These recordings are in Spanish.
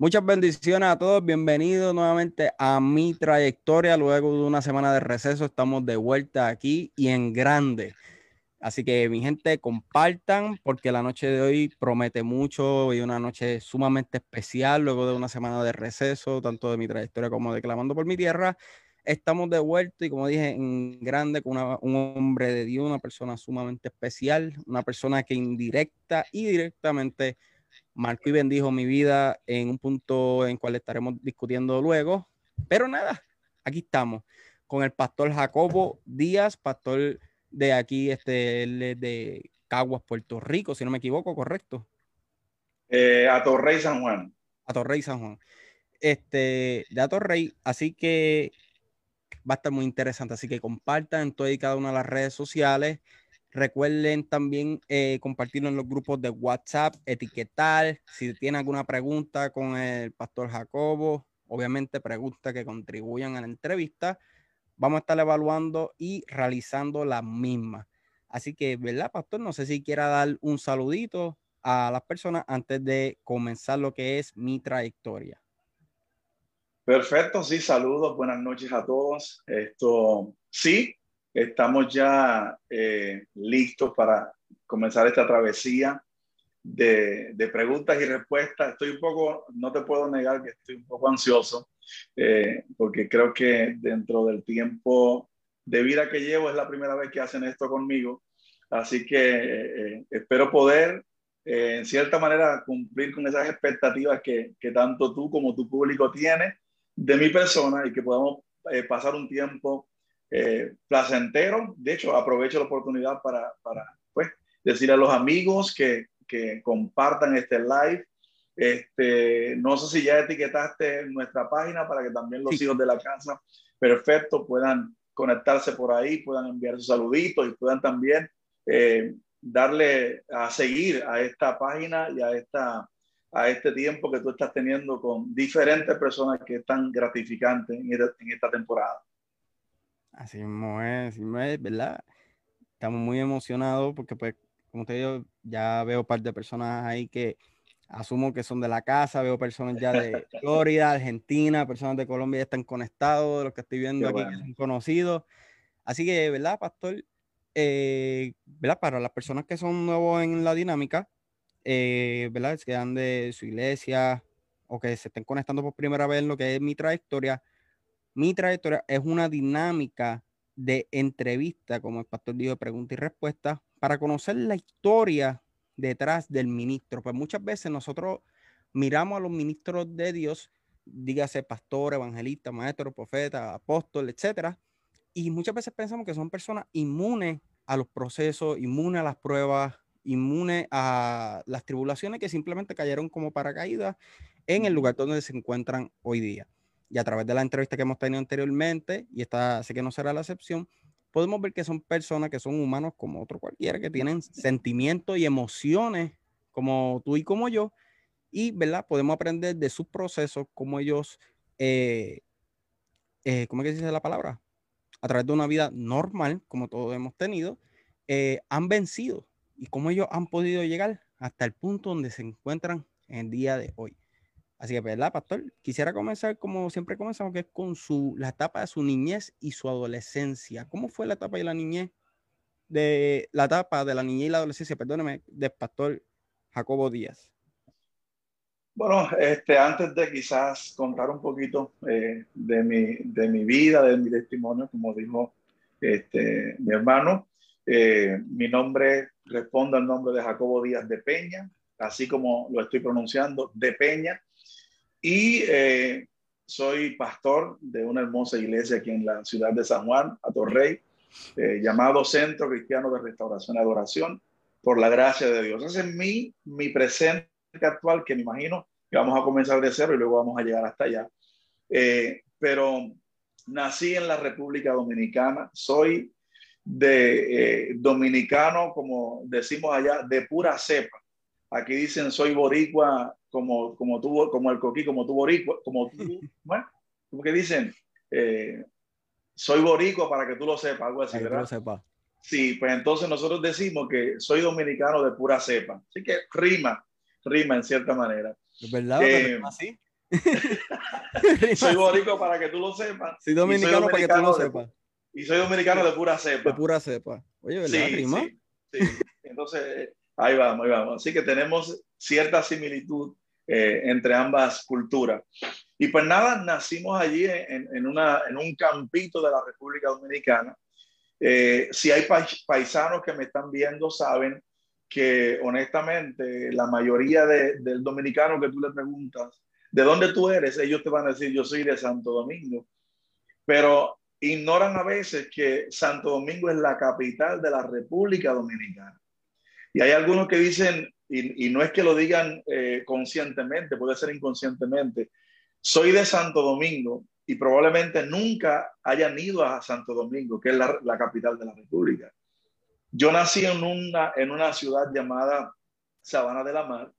Muchas bendiciones a todos. Bienvenidos nuevamente a mi trayectoria. Luego de una semana de receso, estamos de vuelta aquí y en grande. Así que mi gente, compartan porque la noche de hoy promete mucho y una noche sumamente especial luego de una semana de receso, tanto de mi trayectoria como de Clamando por mi Tierra. Estamos de vuelta y como dije, en grande con un hombre de Dios, una persona sumamente especial, una persona que indirecta y directamente marcó y bendijo mi vida en un punto en cual estaremos discutiendo luego. Pero nada, aquí estamos con el pastor Jacobo Díaz, pastor de aquí, este, de Caguas, Puerto Rico, si no me equivoco, correcto. Eh, a Torrey San Juan. A Torrey San Juan. Este, de a Torrey, así que va a estar muy interesante. Así que compartan en todas y cada una de las redes sociales. Recuerden también eh, compartirlo en los grupos de WhatsApp, etiquetar. Si tienen alguna pregunta con el pastor Jacobo, obviamente preguntas que contribuyan a la entrevista, vamos a estar evaluando y realizando la misma. Así que, ¿verdad, pastor? No sé si quiera dar un saludito a las personas antes de comenzar lo que es mi trayectoria. Perfecto, sí, saludos, buenas noches a todos. Esto, sí, Estamos ya eh, listos para comenzar esta travesía de, preguntas y respuestas. Estoy un poco, no te puedo negar que estoy un poco ansioso, eh, porque creo que dentro del tiempo de vida que llevo es la primera vez que hacen esto conmigo. Así que eh, espero poder, en cierta manera, cumplir con esas expectativas que, que, tanto tú como tu público tiene de mi persona y que podamos pasar un tiempo eh, placentero. De hecho, aprovecho la oportunidad para, para pues, decir a los amigos que, que compartan este live. Este, no sé si ya etiquetaste nuestra página para que también los hijos de la casa, perfecto, puedan conectarse por ahí, puedan enviar sus saluditos y puedan también eh, darle a seguir a esta página y a, esta, a este tiempo que tú estás teniendo con diferentes personas que están gratificantes en en esta temporada. Así es, así es, ¿verdad? Estamos muy emocionados porque, pues, como te digo, ya veo un par de personas ahí que asumo que son de la casa, veo personas ya de Florida, Argentina, personas de Colombia ya están conectados, los que estoy viendo aquí que son conocidos. Así que, ¿verdad, Pastor? Eh, ¿verdad? Para las personas que son nuevos en la dinámica, eh, ¿verdad? Que dan de su iglesia o que se estén conectando por primera vez en lo que es mi trayectoria, mi trayectoria es una dinámica de entrevista, como el pastor dijo, pregunta y respuesta, para conocer la historia detrás del ministro. Pues muchas veces nosotros miramos a los ministros de Dios, dígase pastor, evangelista, maestro, profeta, apóstol, etcétera, y muchas veces pensamos que son personas inmunes a los procesos, inmunes a las pruebas, inmunes a las tribulaciones que simplemente cayeron como paracaídas en el lugar donde se encuentran hoy día y a través de la entrevista que hemos tenido anteriormente, y esta sé que no será la excepción, podemos ver que son personas que son humanos como otro cualquiera, que tienen sentimientos y emociones como tú y como yo, y ¿verdad? podemos aprender de sus procesos, como ellos, eh, eh, ¿cómo es que se dice la palabra? A través de una vida normal, como todos hemos tenido, eh, han vencido y cómo ellos han podido llegar hasta el punto donde se encuentran en el día de hoy. Así que, ¿verdad, pastor? Quisiera comenzar como siempre comenzamos, que es con su, la etapa de su niñez y su adolescencia. ¿Cómo fue la etapa de la niñez? De la etapa de la niñez y la adolescencia, perdóneme, del pastor Jacobo Díaz. Bueno, este, antes de quizás contar un poquito eh, de, mi, de mi vida, de mi testimonio, como dijo este, mi hermano, eh, mi nombre responde al nombre de Jacobo Díaz de Peña, así como lo estoy pronunciando, de Peña. Y eh, soy pastor de una hermosa iglesia aquí en la ciudad de San Juan, a Torrey, eh, llamado Centro Cristiano de Restauración y Adoración, por la gracia de Dios. Ese es mi, mi presente actual, que me imagino que vamos a comenzar de cero y luego vamos a llegar hasta allá. Eh, pero nací en la República Dominicana, soy de dominicano, como decimos allá, de pura cepa. Aquí dicen soy boricua como, como tú, como el coquí, como tú boricua, como tú, bueno, como que dicen, eh, soy boricua para que tú lo sepas, algo así, ¿verdad? Sí, pues entonces nosotros decimos que soy dominicano de pura cepa. Así que rima, rima en cierta manera. ¿Es verdad? Eh, así? soy boricua para que tú lo sepas. Soy dominicano, para que tú lo sepas. Y soy dominicano de pura cepa. De pura cepa. Oye, ¿verdad, sí, Rima? Sí, Entonces, ahí vamos, ahí vamos. Así que tenemos cierta similitud eh, entre ambas culturas. Y pues nada, nacimos allí en, un campito de la República Dominicana. Eh, si hay paisanos que me están viendo, saben que honestamente la mayoría de, del dominicano que tú le preguntas, ¿de dónde tú eres? Ellos te van a decir, yo soy de Santo Domingo. Pero ignoran a veces que Santo Domingo es la capital de la República Dominicana. Y hay algunos que dicen, y, no es que lo digan eh, conscientemente, puede ser inconscientemente, soy de Santo Domingo y probablemente nunca hayan ido a Santo Domingo, que es la, capital de la República. Yo nací en una, en una ciudad llamada Sabana de la Mar,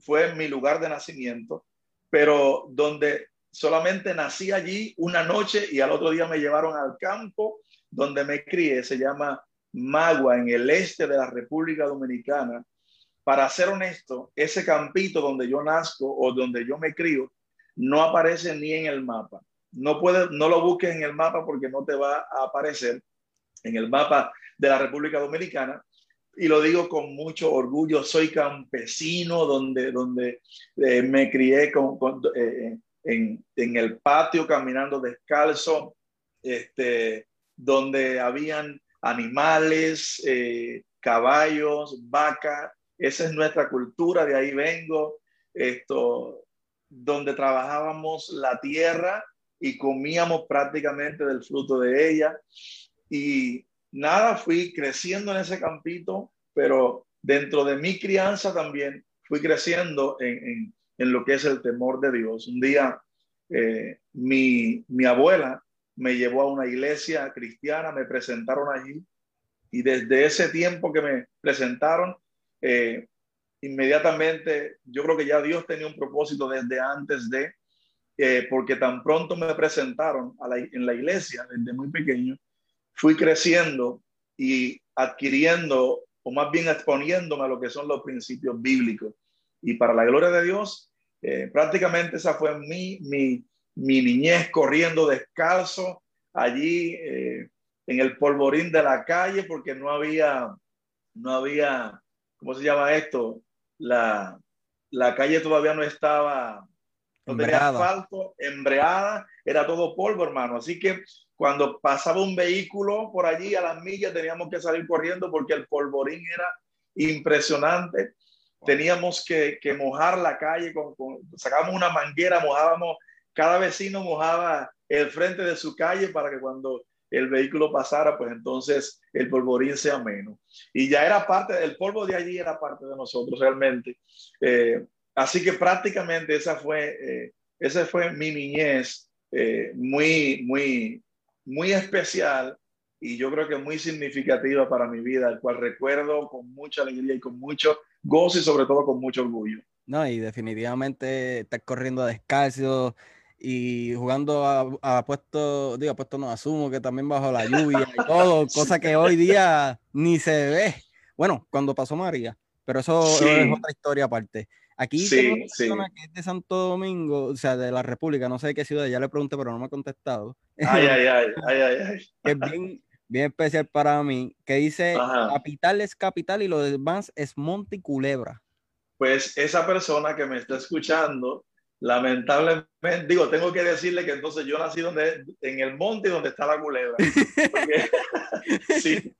fue mi lugar de nacimiento, pero donde solamente nací allí una noche y al otro día me llevaron al campo donde me crié, se llama Magua, en el este de la República Dominicana. Para ser honesto, ese campito donde yo nazco o donde yo me crío no aparece ni en el mapa. No, puede, no lo busques en el mapa porque no te va a aparecer en el mapa de la República Dominicana. Y lo digo con mucho orgullo, soy campesino donde, donde eh, me crié con, eh, en, en, el patio caminando descalzo, este, donde habían animales, eh, caballos, vacas. Esa es nuestra cultura, de ahí vengo. Esto, donde trabajábamos la tierra y comíamos prácticamente del fruto de ella. Y nada, fui creciendo en ese campito, pero dentro de mi crianza también fui creciendo en, en, lo que es el temor de Dios. Un día eh, mi, mi abuela me llevó a una iglesia cristiana, me presentaron allí y desde ese tiempo que me presentaron, eh, inmediatamente yo creo que ya Dios tenía un propósito desde antes de, eh, porque tan pronto me presentaron en la iglesia desde muy pequeño, fui creciendo y adquiriendo, o más bien exponiéndome a lo que son los principios bíblicos. Y para la gloria de Dios, eh, prácticamente esa fue mi, mi, mi, niñez corriendo descalzo allí eh, en el polvorín de la calle porque no había, no había, ¿cómo se llama esto? La, la calle todavía no estaba, no tenía asfalto, embreada, era todo polvo, hermano. Así que cuando pasaba un vehículo por allí a las millas, teníamos que salir corriendo porque el polvorín era impresionante. Teníamos que, que mojar la calle, con, sacábamos una manguera, mojábamos, cada vecino mojaba el frente de su calle para que cuando el vehículo pasara, pues entonces el polvorín sea menos. Y ya era parte, el polvo de allí era parte de nosotros realmente. Eh, así que prácticamente esa fue, eh, esa fue mi niñez eh, muy, muy, muy especial y yo creo que muy significativa para mi vida, el cual recuerdo con mucha alegría y con mucho gozo y sobre todo con mucho orgullo. No, y definitivamente estar corriendo descalzo y jugando a, puesto, digo, a puesto no asumo que también bajo la lluvia y todo, cosa que hoy día ni se ve. Bueno, cuando pasó María, pero eso es otra historia aparte. Aquí sí, tengo una persona que es de Santo Domingo, o sea, de la República, no sé de qué ciudad, ya le pregunté, pero no me ha contestado. Ay, ay, ay, ay, ay, ay. es bien, bien especial para mí, que dice, capital es capital y lo demás es monte y culebra. Pues esa persona que me está escuchando, lamentablemente, digo, tengo que decirle que entonces yo nací donde, en el monte donde está la culebra. sí,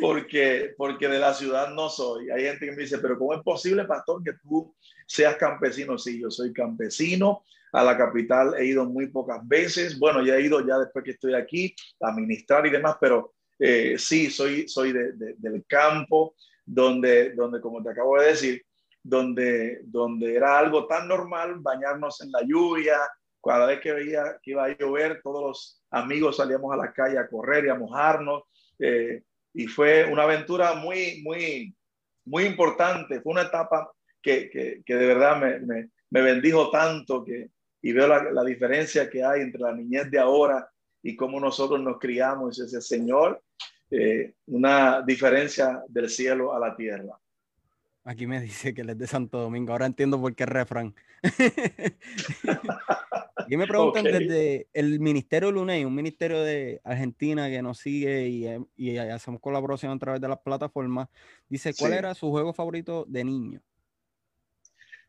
porque, porque de la ciudad no soy. Hay gente que me dice, pero ¿cómo es posible, pastor, que tú seas campesino? Sí, yo soy campesino. A la capital he ido muy pocas veces. Bueno, ya he ido ya después que estoy aquí a ministrar y demás, pero eh, sí, soy, soy de, del campo, donde, donde, como te acabo de decir, donde, donde era algo tan normal bañarnos en la lluvia. Cada vez que veía que iba a llover, todos los amigos salíamos a la calle a correr y a mojarnos. Eh, y fue una aventura muy, muy, muy importante. Fue una etapa que, que, que de verdad me, me, bendijo tanto que, y veo la, la, diferencia que hay entre la niñez de ahora y cómo nosotros nos criamos. Ese Señor, eh, una diferencia del cielo a la tierra. Aquí me dice que él es de Santo Domingo. Ahora entiendo por qué refrán. y me preguntan desde el Ministerio Luney, un ministerio de Argentina que nos sigue y, y, hacemos colaboración a través de las plataformas. Dice, ¿cuál era su juego favorito de niño?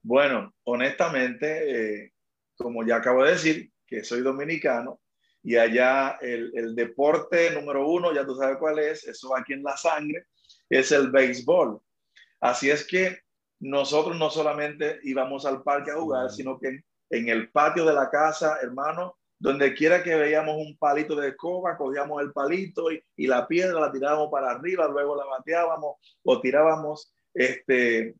Bueno, honestamente, eh, como ya acabo de decir, que soy dominicano y allá el, el, deporte número uno, ya tú sabes cuál es, eso va aquí en la sangre, es el béisbol. Así es que nosotros no solamente íbamos al parque a jugar, sino que en, el patio de la casa, hermano, donde quiera que veíamos un palito de escoba, cogíamos el palito y, y, la piedra la tirábamos para arriba, luego la bateábamos o tirábamos, este,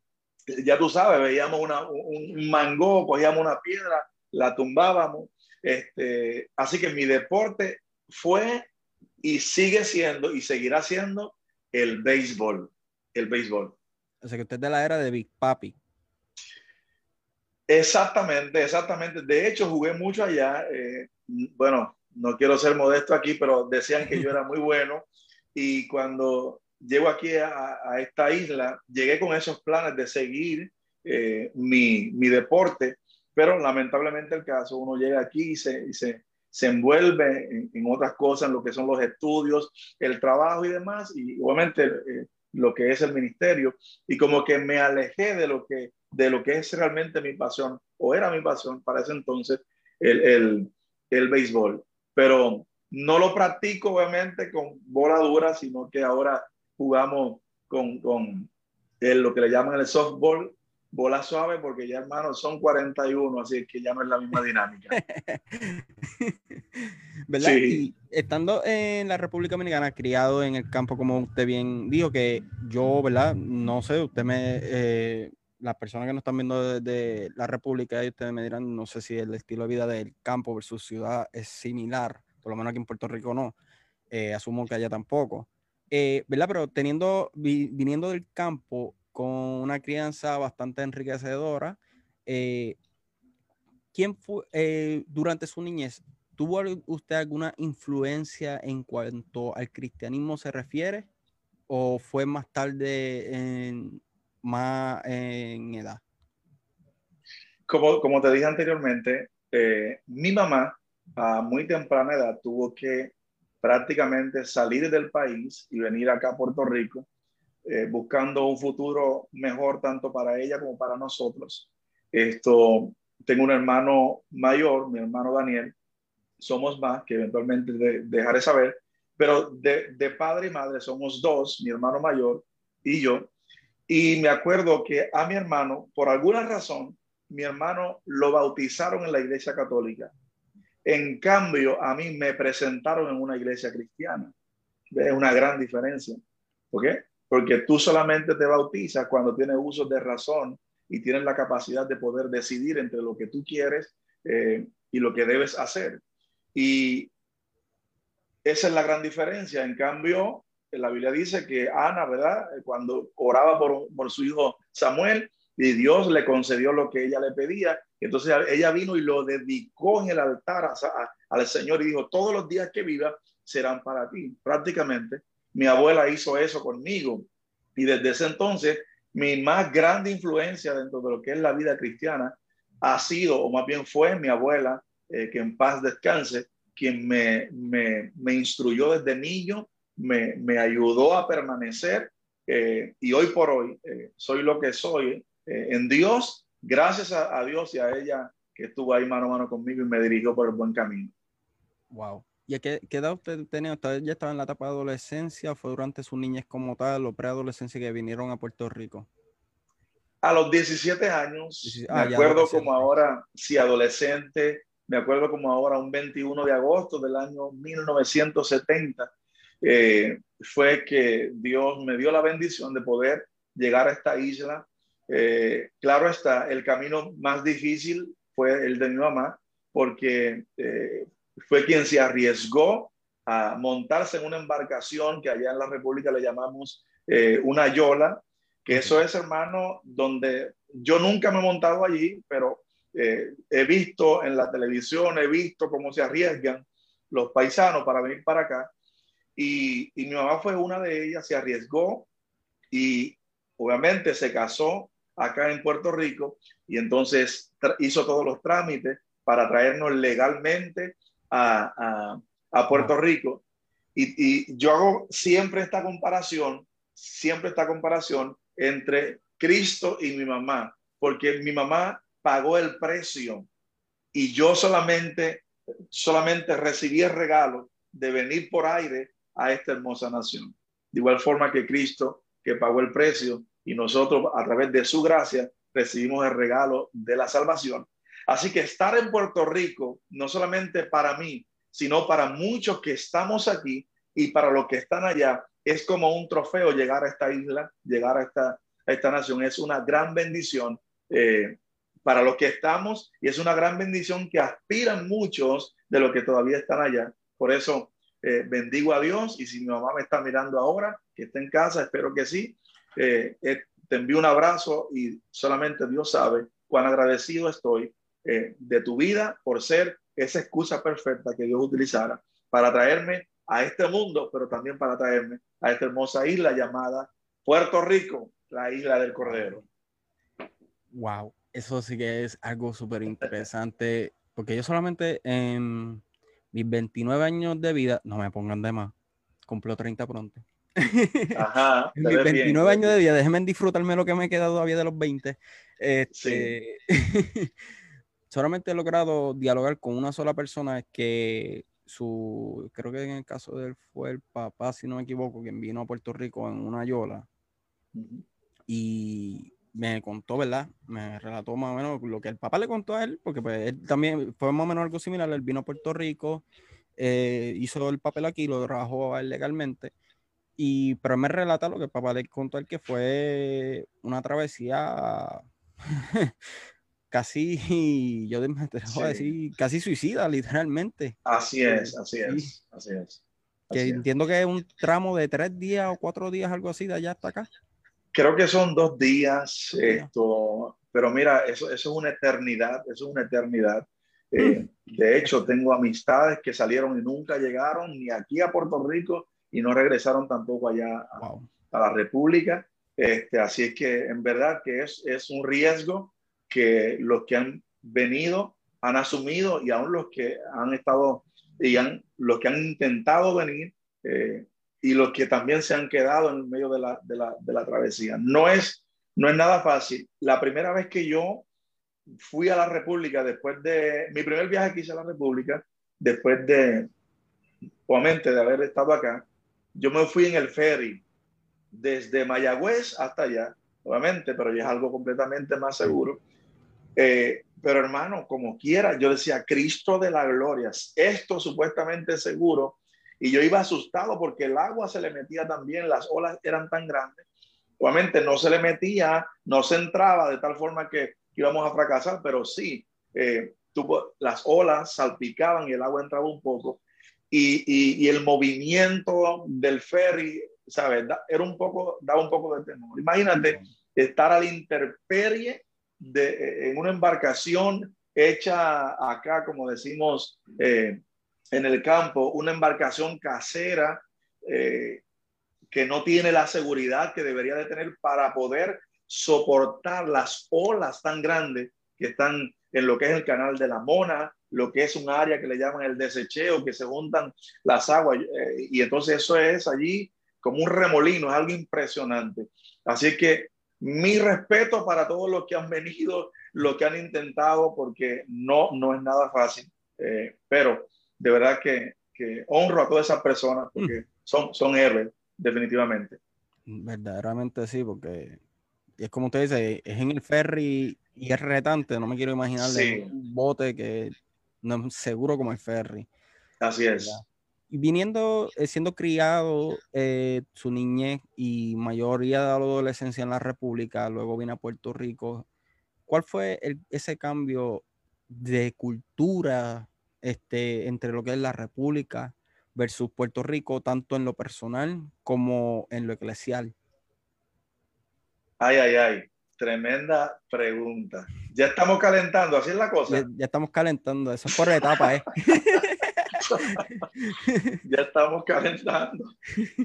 ya tú sabes, veíamos una, un mango, cogíamos una piedra, la tumbábamos. Este, así que mi deporte fue y sigue siendo y seguirá siendo el béisbol, el béisbol. O sea que usted es de la era de Big Papi. Exactamente, exactamente. De hecho, jugué mucho allá. Eh, bueno, no quiero ser modesto aquí, pero decían que yo era muy bueno. Y cuando llego aquí a, esta isla, llegué con esos planes de seguir eh, mi, mi, deporte, pero lamentablemente el caso, uno llega aquí y se, se, se envuelve en, en, otras cosas, en lo que son los estudios, el trabajo y demás, y obviamente eh, lo que es el ministerio y como que me alejé de lo que, de lo que es realmente mi pasión o era mi pasión para ese entonces, el, el, el béisbol. Pero no lo practico obviamente con bola dura, sino que ahora jugamos con, con el, lo que le llaman el softball, bola suave, porque ya hermanos son 41, así que ya no es la misma dinámica. ¿Verdad? Y estando en la República Dominicana, criado en el campo, como usted bien dijo, que yo, ¿verdad? No sé, usted me, eh, las personas que nos están viendo desde la República, ustedes me dirán, no sé si el estilo de vida del campo versus ciudad es similar, por lo menos aquí en Puerto Rico no, eh, asumo que allá tampoco. Eh, ¿Verdad? Pero teniendo, viniendo del campo con una crianza bastante enriquecedora, ¿quién fue durante su niñez? ¿Tuvo usted alguna influencia en cuanto al cristianismo se refiere? ¿O fue más tarde, en, más en edad? Como, como te dije anteriormente, eh, mi mamá a muy temprana edad tuvo que prácticamente salir del país y venir acá a Puerto Rico eh, buscando un futuro mejor tanto para ella como para nosotros. Esto, tengo un hermano mayor, mi hermano Daniel, somos más, que eventualmente dejaré saber, pero de, de, padre y madre somos dos, mi hermano mayor y yo. Y me acuerdo que a mi hermano, por alguna razón, mi hermano lo bautizaron en la iglesia católica. En cambio, a mí me presentaron en una iglesia cristiana. Es una gran diferencia. ¿Por qué? Porque tú solamente te bautizas cuando tienes uso de razón y tienes la capacidad de poder decidir entre lo que tú quieres eh, y lo que debes hacer. Y esa es la gran diferencia. En cambio, la Biblia dice que Ana, ¿verdad? Cuando oraba por, por su hijo Samuel, y Dios le concedió lo que ella le pedía. Entonces ella vino y lo dedicó en el altar al Señor y dijo, todos los días que viva serán para ti. Prácticamente mi abuela hizo eso conmigo. Y desde ese entonces, mi más grande influencia dentro de lo que es la vida cristiana ha sido, o más bien fue mi abuela, eh, que en paz descanse, quien me, me, me instruyó desde niño, me, me ayudó a permanecer eh, y hoy por hoy eh, soy lo que soy en Dios, gracias a, a, Dios y a ella que estuvo ahí mano a mano conmigo y me dirigió por el buen camino. Wow. ¿Y a qué, qué, edad usted tenía? ¿Usted ya estaba en la etapa de adolescencia? ¿Fue durante su niñez como tal o preadolescencia que vinieron a Puerto Rico? A los 17 años, ah, me acuerdo como ahora, si adolescente, me acuerdo como ahora, un 21 de agosto del año 1970, eh, fue que Dios me dio la bendición de poder llegar a esta isla. Eh, claro está, el camino más difícil fue el de mi mamá, porque eh, fue quien se arriesgó a montarse en una embarcación que allá en la República le llamamos eh, una yola, que eso es, hermano, donde yo nunca me he montado allí, pero eh, he visto en la televisión, he visto cómo se arriesgan los paisanos para venir para acá. Y, y, mi mamá fue una de ellas, se arriesgó y obviamente se casó acá en Puerto Rico y entonces hizo todos los trámites para traernos legalmente a, Puerto Rico. Y, y, yo hago siempre esta comparación, siempre esta comparación entre Cristo y mi mamá, porque mi mamá pagó el precio y yo solamente, solamente recibí el regalo de venir por aire a esta hermosa nación. De igual forma que Cristo, que pagó el precio, y nosotros a través de su gracia recibimos el regalo de la salvación. Así que estar en Puerto Rico, no solamente para mí, sino para muchos que estamos aquí y para los que están allá, es como un trofeo llegar a esta isla, llegar a esta, esta nación. Es una gran bendición eh, para los que estamos y es una gran bendición que aspiran muchos de los que todavía están allá. Por eso eh, bendigo a Dios y si mi mamá me está mirando ahora, que está en casa, espero que sí, eh, te envío un abrazo y solamente Dios sabe cuán agradecido estoy de tu vida por ser esa excusa perfecta que Dios utilizara para traerme a este mundo, pero también para traerme a esta hermosa isla llamada Puerto Rico, la isla del Cordero. Wow, eso sí que es algo súper interesante, porque yo solamente en mis 29 años de vida, no me pongan de más, cumplo 30 pronto. Ajá, en mis 29 años de vida, déjenme disfrutarme lo que me queda todavía de los 20. Este, solamente he logrado dialogar con una sola persona que su, creo que en el caso de él fue el papá, si no me equivoco, quien vino a Puerto Rico en una yola. Y me contó, ¿verdad? Me relató más o menos lo que el papá le contó a él, porque pues él también fue más o menos algo similar. Él vino a Puerto Rico, eh, hizo el papel aquí, lo trabajó legalmente. Y, pero me relata lo que el papá le contó a él, que fue una travesía casi, yo te voy a decir, casi suicida, literalmente. Así es, así es, así es. que entiendo que es un tramo de tres días o cuatro días, algo así, de allá hasta acá. Creo que son dos días, esto, pero mira, eso, eso es una eternidad, eso es una eternidad. Eh, mm. de hecho, tengo amistades que salieron y nunca llegaron ni aquí a Puerto Rico y no regresaron tampoco allá a, a la República. Este, así es que en verdad que es, es un riesgo que los que han venido han asumido y aún los que han estado y han, los que han intentado venir eh, y los que también se han quedado en medio de la, de la, de la travesía. No es, no es nada fácil. La primera vez que yo fui a la República, después de mi primer viaje que hice a la República, después de, obviamente, de haber estado acá, yo me fui en el ferry desde Mayagüez hasta allá, obviamente, pero ya es algo completamente más seguro. Eh, pero hermano, como quiera, yo decía, Cristo de la gloria, esto supuestamente seguro. Y yo iba asustado porque el agua se le metía también, las olas eran tan grandes. Obviamente no se le metía, no se entraba de tal forma que íbamos a fracasar, pero sí, eh, las olas salpicaban y el agua entraba un poco. Y, y, y el movimiento del ferry, ¿sabes? era un poco, daba un poco de temor. Imagínate estar a la intemperie de, en una embarcación hecha acá, como decimos eh, en el campo, una embarcación casera eh, que no tiene la seguridad que debería de tener para poder soportar las olas tan grandes que están en lo que es el canal de la Mona, lo que es un área que le llaman el desecheo, que se juntan las aguas, eh, y entonces eso es allí como un remolino, es algo impresionante. Así que mi respeto para todos los que han venido, los que han intentado, porque no, no es nada fácil, eh, pero de verdad que, que, honro a todas esas personas porque mm. son, son héroes, definitivamente. Verdaderamente sí, porque es como usted dice, es en el ferry y es retante, no me quiero imaginar un bote que no es seguro como el ferry. Así es viniendo, eh, siendo criado eh, su niñez y mayoría de la adolescencia en la República, luego vino a Puerto Rico, ¿cuál fue ese cambio de cultura este, entre lo que es la República versus Puerto Rico, tanto en lo personal como en lo eclesial? Ay, ay, ay, tremenda pregunta. Ya estamos calentando, así es la cosa. Ya, ya estamos calentando, eso es por etapa, ¿eh? ya estamos calentando.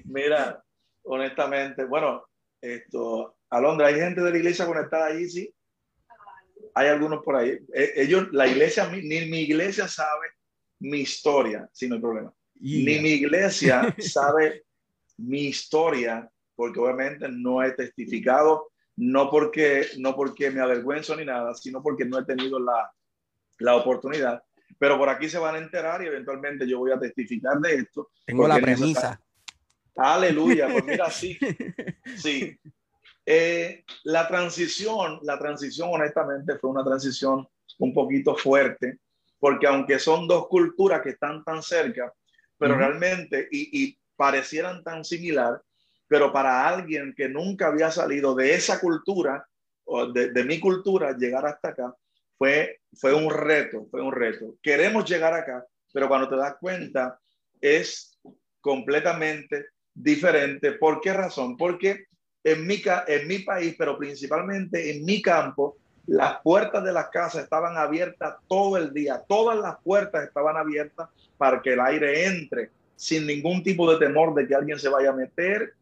Mira, honestamente, bueno, esto, Alondra, ¿hay gente de la iglesia conectada ahí? Sí. Hay algunos por ahí. E, ellos, la iglesia, ni mi iglesia sabe mi historia, si no hay problema. Ni mi iglesia sabe mi historia, porque obviamente no he testificado, no porque, no porque me avergüenzo ni nada, sino porque no he tenido la, la oportunidad. Pero por aquí se van a enterar y eventualmente yo voy a testificar de esto. Tengo la premisa. Aleluya, pues mira, sí, sí. Eh, la transición, la transición honestamente fue una transición un poquito fuerte, porque aunque son dos culturas que están tan cerca, pero realmente, y, y, parecieran tan similar, pero para alguien que nunca había salido de esa cultura, o de, de mi cultura, llegar hasta acá, fue, fue un reto, fue un reto. Queremos llegar acá, pero cuando te das cuenta, es completamente diferente. ¿Por qué razón? Porque en mi, en mi país, pero principalmente en mi campo, las puertas de las casas estaban abiertas todo el día. Todas las puertas estaban abiertas para que el aire entre sin ningún tipo de temor de que alguien se vaya a meter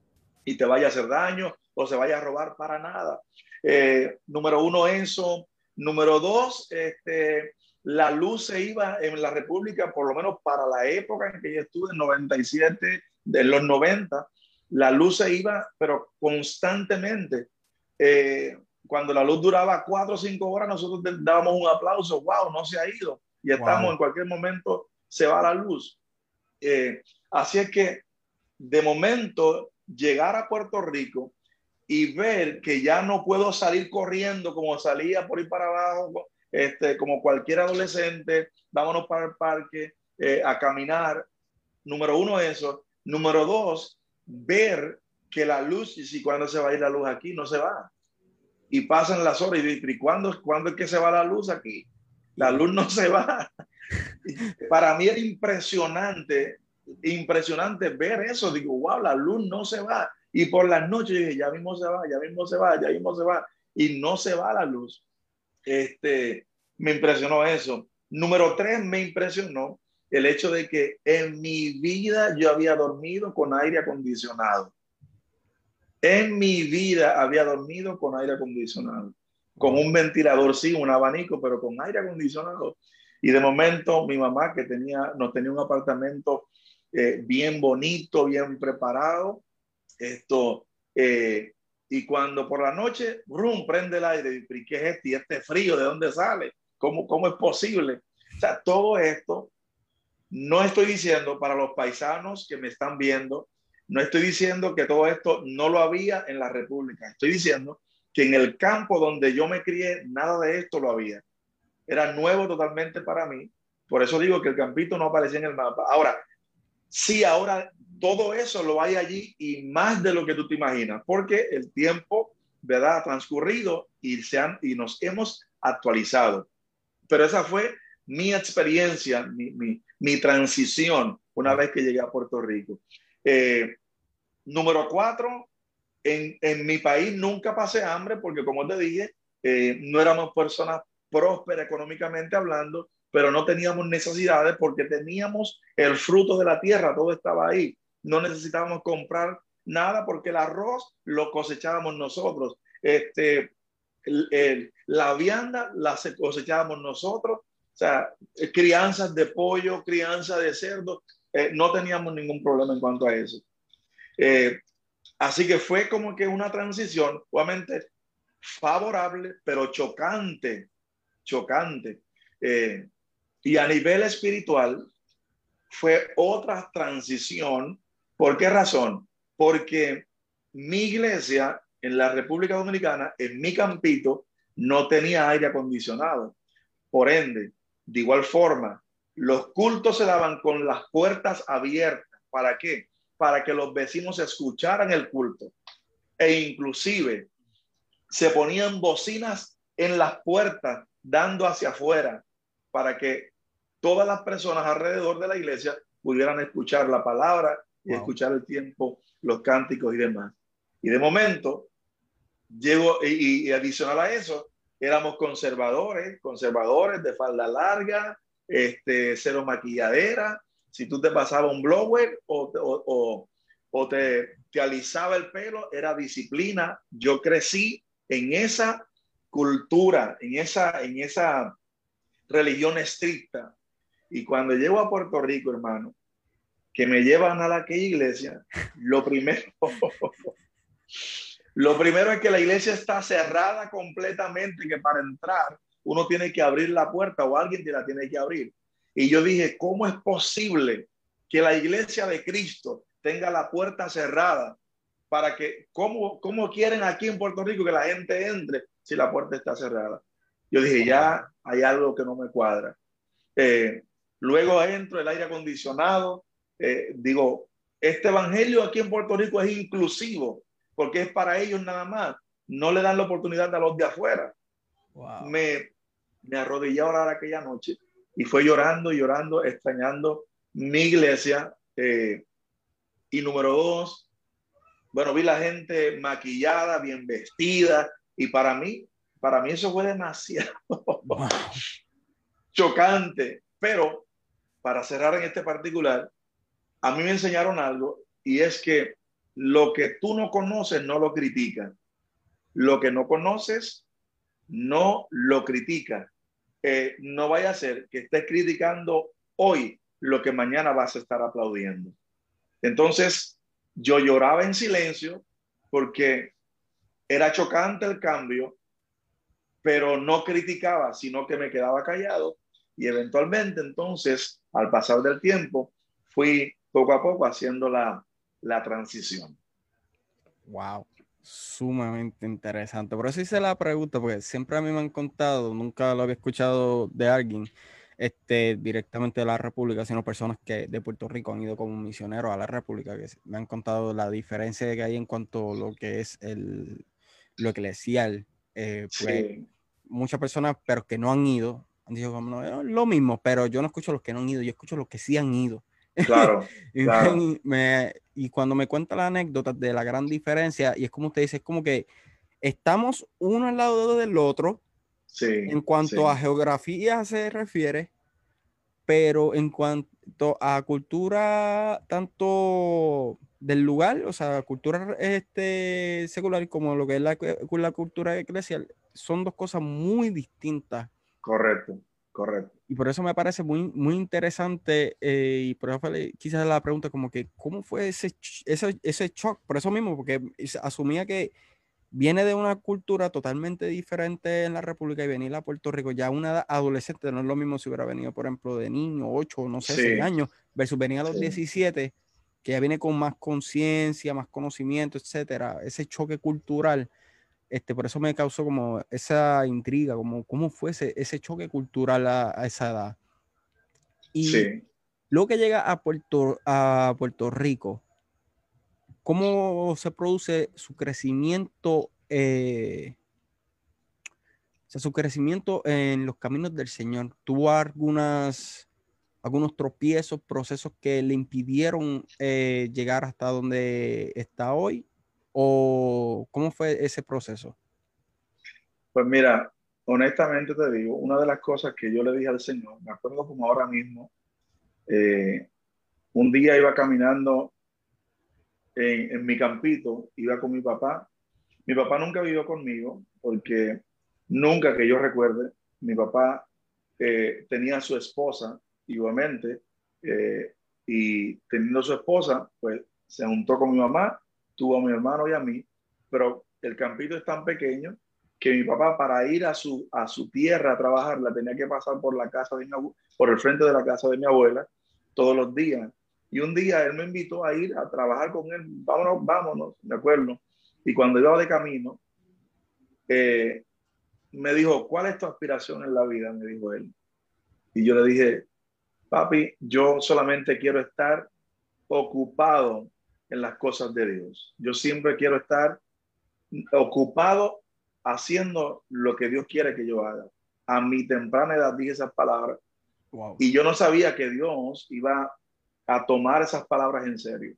y te vaya a hacer daño o se vaya a robar para nada. Eh, número uno, eso. Número dos, este, la luz se iba en la República, por lo menos para la época en que yo estuve, en 97, de los 90, la luz se iba, pero constantemente. Eh, cuando la luz duraba cuatro o cinco horas, nosotros dábamos un aplauso, wow, no se ha ido. Y estamos en cualquier momento, se va la luz. Eh, así es que, de momento, llegar a Puerto Rico y ver que ya no puedo salir corriendo como salía por ir para abajo, este, como cualquier adolescente, vámonos para el parque eh, a caminar. Número uno, eso. Número dos, ver que la luz, y si cuando se va a ir la luz aquí, no se va. Y pasan las horas y ¿y cuándo, cuándo es que se va la luz aquí? La luz no se va. Para mí era impresionante, impresionante ver eso. Digo, wow, la luz no se va. Y por las noches ya mismo se va, ya mismo se va, ya mismo se va. Y no se va la luz. Este, me impresionó eso. Número tres, me impresionó el hecho de que en mi vida yo había dormido con aire acondicionado. En mi vida había dormido con aire acondicionado. Con un ventilador, sí, un abanico, pero con aire acondicionado. Y de momento mi mamá, que tenía, nos tenía un apartamento eh, bien bonito, bien preparado, esto, eh, y cuando por la noche, rum, prende el aire, y ¿qué es este? ¿Y este frío de dónde sale? ¿Cómo, ¿Cómo es posible? O sea, todo esto, no estoy diciendo para los paisanos que me están viendo, no estoy diciendo que todo esto no lo había en la República, estoy diciendo que en el campo donde yo me crié, nada de esto lo había. Era nuevo totalmente para mí. Por eso digo que el campito no aparecía en el mapa. Ahora, sí, ahora todo eso lo hay allí y más de lo que tú te imaginas, porque el tiempo, ¿verdad?, ha transcurrido y, se han, y nos hemos actualizado. Pero esa fue mi experiencia, mi, mi, mi transición una vez que llegué a Puerto Rico. Eh, número cuatro, en, en, mi país nunca pasé hambre porque, como te dije, eh, no éramos personas prósperas económicamente hablando, pero no teníamos necesidades porque teníamos el fruto de la tierra, todo estaba ahí no necesitábamos comprar nada porque el arroz lo cosechábamos nosotros. Este, la vianda la cosechábamos nosotros. O sea, crianzas de pollo, crianza de cerdo, eh, no teníamos ningún problema en cuanto a eso. Eh, así que fue como que una transición, obviamente favorable, pero chocante, chocante. Eh, y a nivel espiritual fue otra transición ¿Por qué razón? Porque mi iglesia en la República Dominicana, en mi campito, no tenía aire acondicionado. Por ende, de igual forma, los cultos se daban con las puertas abiertas. ¿Para qué? Para que los vecinos escucharan el culto. E inclusive se ponían bocinas en las puertas dando hacia afuera para que todas las personas alrededor de la iglesia pudieran escuchar la palabra y escuchar el tiempo, los cánticos y demás. Y de momento, llego, y, adicional a eso, éramos conservadores, conservadores de falda larga, este, cero maquilladera. Si tú te pasabas un blower o, o, o te, te alisaba el pelo, era disciplina. Yo crecí en esa cultura, en esa, en esa religión estricta. Y cuando llego a Puerto Rico, hermano, que me llevan a la que iglesia, lo primero, lo primero es que la iglesia está cerrada completamente que para entrar uno tiene que abrir la puerta o alguien te la tiene que abrir. Y yo dije, ¿cómo es posible que la iglesia de Cristo tenga la puerta cerrada para que, ¿cómo, cómo quieren aquí en Puerto Rico que la gente entre si la puerta está cerrada? Yo dije, ya hay algo que no me cuadra. Eh, luego entro el aire acondicionado. Eh, digo, este evangelio aquí en Puerto Rico es inclusivo porque es para ellos nada más. No le dan la oportunidad a los de afuera. Me, me arrodillé a orar aquella noche y fue llorando, llorando, extrañando mi iglesia. Eh, y número dos, bueno, vi la gente maquillada, bien vestida, y para mí, para mí eso fue demasiado chocante. Pero para cerrar en este particular, a mí me enseñaron algo y es que lo que tú no conoces no lo critica. Lo que no conoces no lo critica. Eh, no vaya a ser que estés criticando hoy lo que mañana vas a estar aplaudiendo. Entonces, yo lloraba en silencio porque era chocante el cambio, pero no criticaba, sino que me quedaba callado y eventualmente entonces, al pasar del tiempo, fui poco a poco haciendo la, la transición. Wow, sumamente interesante. Por eso hice la pregunta, porque siempre a mí me han contado, nunca lo había escuchado de alguien este, directamente de la República, sino personas que de Puerto Rico han ido como misioneros a la República, que me han contado la diferencia que hay en cuanto a lo que es el, lo eclesial. Eh, pues, Muchas personas, pero que no han ido, han dicho como no, lo mismo, pero yo no escucho los que no han ido, yo escucho los que sí han ido. Claro. y, y cuando me cuenta la anécdota de la gran diferencia, y es como usted dice, es como que estamos uno al lado del otro, en cuanto a geografía se refiere, pero en cuanto a cultura, tanto del lugar, o sea, cultura este, secular como lo que es la, la cultura eclesial, son dos cosas muy distintas. Correcto, correcto. Y por eso me parece muy, muy interesante, eh, y por eso quizás la pregunta como que, ¿cómo fue ese, ese, ese shock? Por eso mismo, porque asumía que viene de una cultura totalmente diferente en la República y venir a Puerto Rico ya una adolescente, no es lo mismo si hubiera venido, por ejemplo, de niño, 8, no sé, 6 años, versus venir a los 17, que ya viene con más conciencia, más conocimiento, etcétera, ese choque cultural. Este, por eso me causó como esa intriga, como cómo fue ese, choque cultural a, esa edad. Y luego que llega a Puerto, a Puerto Rico, ¿Cómo se produce su crecimiento, eh, su crecimiento en los caminos del Señor? ¿Tuvo algunas, algunos tropiezos, procesos que le impidieron eh, llegar hasta donde está hoy? ¿O cómo fue ese proceso? Pues mira, honestamente te digo, una de las cosas que yo le dije al Señor, me acuerdo como ahora mismo, eh, un día iba caminando en, mi campito, iba con mi papá. Mi papá nunca vivió conmigo porque nunca que yo recuerde, mi papá eh, tenía a su esposa, igualmente, eh, y teniendo su esposa, pues se juntó con mi mamá, tuvo a mi hermano y a mí, pero el campito es tan pequeño que mi papá para ir a su, a su tierra a trabajar la tenía que pasar por la casa de mi por el frente de la casa de mi abuela todos los días y un día él me invitó a ir a trabajar con él. Vámonos, vámonos, de acuerdo. Y cuando iba de camino, eh, me dijo, ¿cuál es tu aspiración en la vida? Me dijo él. Y yo le dije, papi, yo solamente quiero estar ocupado en las cosas de Dios. Yo siempre quiero estar ocupado haciendo lo que Dios quiere que yo haga. A mi temprana edad dije esas palabras. Y yo no sabía que Dios iba a tomar esas palabras en serio.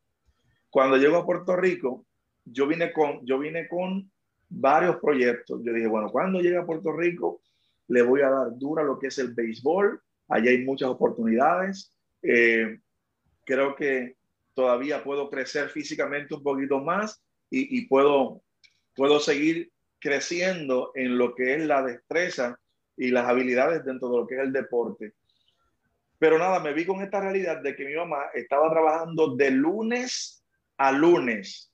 Cuando llego a Puerto Rico, yo vine con, yo vine con varios proyectos. Yo dije, bueno, cuando llegue a Puerto Rico, le voy a dar dura lo que es el béisbol. Allá hay muchas oportunidades. Eh, creo que todavía puedo crecer físicamente un poquito más y, y puedo, puedo seguir creciendo en lo que es la destreza y las habilidades dentro de lo que es el deporte. Pero nada, me vi con esta realidad de que mi mamá estaba trabajando de lunes a lunes.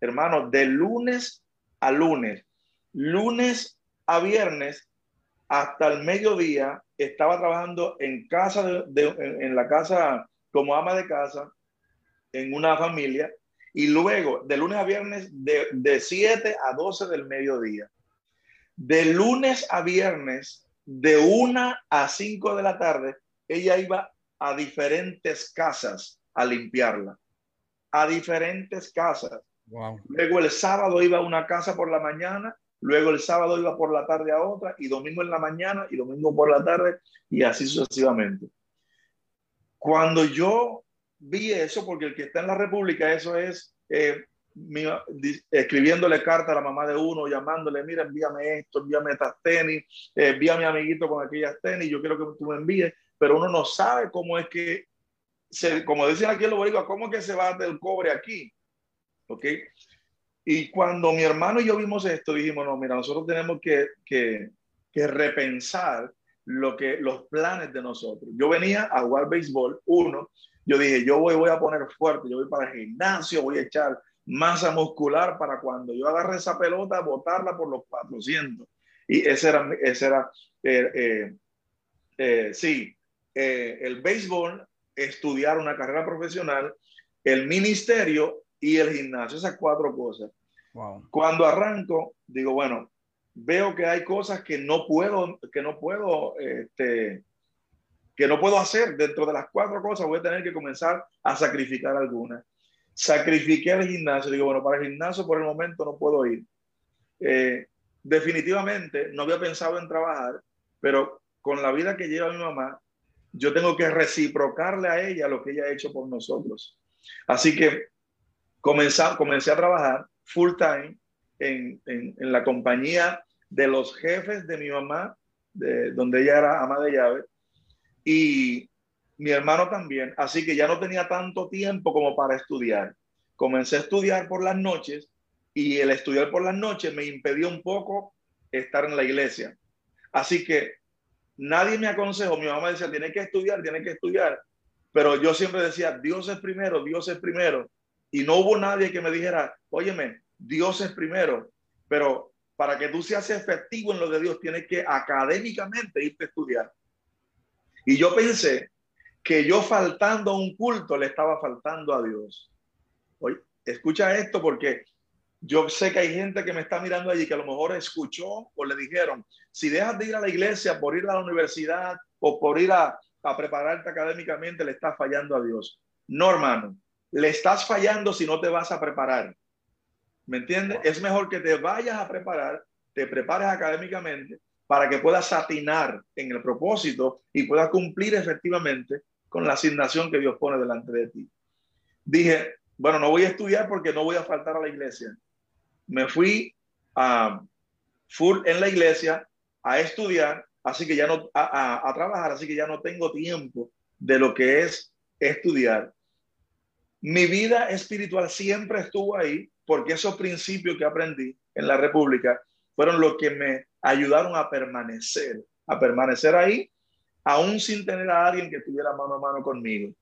Hermano, de lunes a lunes. Lunes a viernes hasta el mediodía estaba trabajando en casa, de, en, la casa como ama de casa, en una familia, y luego de lunes a viernes de, de 7 a 12 del mediodía. De lunes a viernes, de 1 a 5 de la tarde, ella iba a diferentes casas a limpiarla, a diferentes casas. Luego el sábado iba a una casa por la mañana, luego el sábado iba por la tarde a otra, y domingo en la mañana, y domingo por la tarde, y así sucesivamente. Cuando yo vi eso, porque el que está en la República, eso es eh, escribiéndole carta a la mamá de uno, llamándole, mira, envíame esto, envíame estas tenis, eh, envíame a mi amiguito con aquellas tenis, yo quiero que tú me envíes, pero uno no sabe cómo es que, se, como dicen aquí en los cómo es que se va del cobre aquí, ¿ok? Y cuando mi hermano y yo vimos esto, dijimos, no, mira, nosotros tenemos que, que, que repensar lo que, los planes de nosotros. Yo venía a jugar béisbol, uno, yo dije, yo voy, voy a poner fuerte, yo voy para el gimnasio, voy a echar masa muscular para cuando yo agarre esa pelota, botarla por los 400. Y ese era, ese era eh, eh, eh, sí, el béisbol, estudiar una carrera profesional, el ministerio y el gimnasio, esas cuatro cosas. Cuando arranco, digo, bueno, veo que hay cosas que no puedo, que no puedo, este, que no puedo hacer dentro de las cuatro cosas, voy a tener que comenzar a sacrificar algunas sacrifiqué el gimnasio. Digo, bueno, para el gimnasio por el momento no puedo ir. Eh, definitivamente no había pensado en trabajar, pero con la vida que lleva mi mamá, yo tengo que reciprocarle a ella lo que ella ha hecho por nosotros. Así que comencé, comencé a trabajar full time en, en, en, la compañía de los jefes de mi mamá, de, donde ella era ama de llave, y mi hermano también, así que ya no tenía tanto tiempo como para estudiar. Comencé a estudiar por las noches y el estudiar por las noches me impidió un poco estar en la iglesia. Así que nadie me aconsejó, mi mamá decía, tiene que estudiar, tiene que estudiar, pero yo siempre decía, Dios es primero, Dios es primero. Y no hubo nadie que me dijera, óyeme, Dios es primero, pero para que tú seas efectivo en lo de Dios, tienes que académicamente irte a estudiar. Y yo pensé que yo faltando a un culto le estaba faltando a Dios. Oye, escucha esto porque yo sé que hay gente que me está mirando allí que a lo mejor escuchó o le dijeron, si dejas de ir a la iglesia por ir a la universidad o por ir a, prepararte académicamente, le estás fallando a Dios. No, hermano, le estás fallando si no te vas a preparar. ¿Me entiendes? Es mejor que te vayas a preparar, te prepares académicamente para que puedas atinar en el propósito y puedas cumplir efectivamente con la asignación que Dios pone delante de ti. Dije, bueno, no voy a estudiar porque no voy a faltar a la iglesia. Me fui a full en la iglesia a estudiar, así que ya no, a, a trabajar, así que ya no tengo tiempo de lo que es estudiar. Mi vida espiritual siempre estuvo ahí porque esos principios que aprendí en la República fueron los que me ayudaron a permanecer, a permanecer ahí aún sin tener a alguien que estuviera mano a mano conmigo.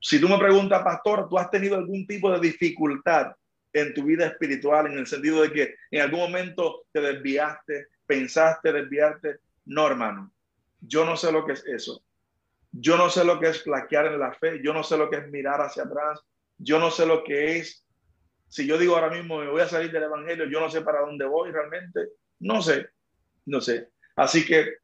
Si tú me preguntas, pastor, ¿tú has tenido algún tipo de dificultad en tu vida espiritual en el sentido de que en algún momento te desviaste, pensaste desviarte? No, hermano. Yo no sé lo que es eso. Yo no sé lo que es flaquear en la fe. Yo no sé lo que es mirar hacia atrás. Yo no sé lo que es. Si yo digo ahora mismo me voy a salir del evangelio, yo no sé para dónde voy realmente. No sé. No sé. Así que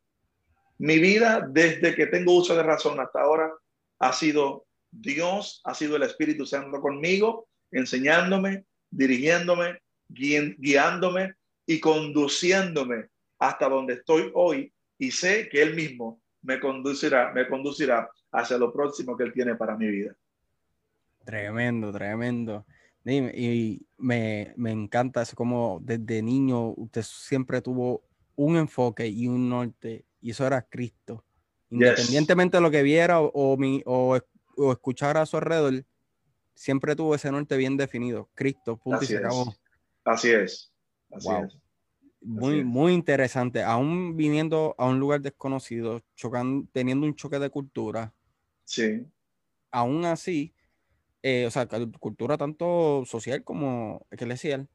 mi vida desde que tengo uso de razón hasta ahora ha sido Dios, ha sido el Espíritu Santo conmigo, enseñándome, dirigiéndome, guiándome y conduciéndome hasta donde estoy hoy y sé que Él mismo me conducirá, me conducirá hacia lo próximo que Él tiene para mi vida. Tremendo, tremendo. Y me, me encanta eso, como desde niño usted siempre tuvo un enfoque y un norte y eso era Cristo. Independientemente de lo que viera o, o, o, escuchara a su alrededor, siempre tuvo ese norte bien definido. Cristo, punto y se acabó. Así es. Así es. Muy, muy interesante. Aún viniendo a un lugar desconocido, chocando, teniendo un choque de cultura. Sí. Aún así, eh, o sea, cultura tanto social como eclesial.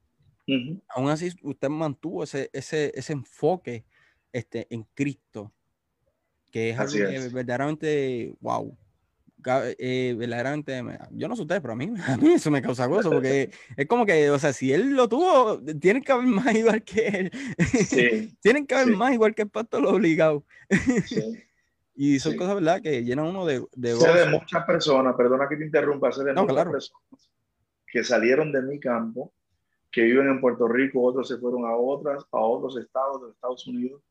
Aún así, usted mantuvo ese, ese, ese enfoque este, en Cristo, que es algo que verdaderamente, wow, eh, verdaderamente, yo no sé ustedes, pero a mí, a mí eso me causa gozo, porque es como que, o sea, si él lo tuvo, tienen que haber más igual que él. Sí, tienen que haber más igual que el pastor lo obligado. Y son cosas, ¿verdad?, que llenan uno de, de Sé de muchas personas, perdona que te interrumpa, sé de muchas personas que salieron de mi campo, que viven en Puerto Rico, otros se fueron a otras, a otros estados de Estados Unidos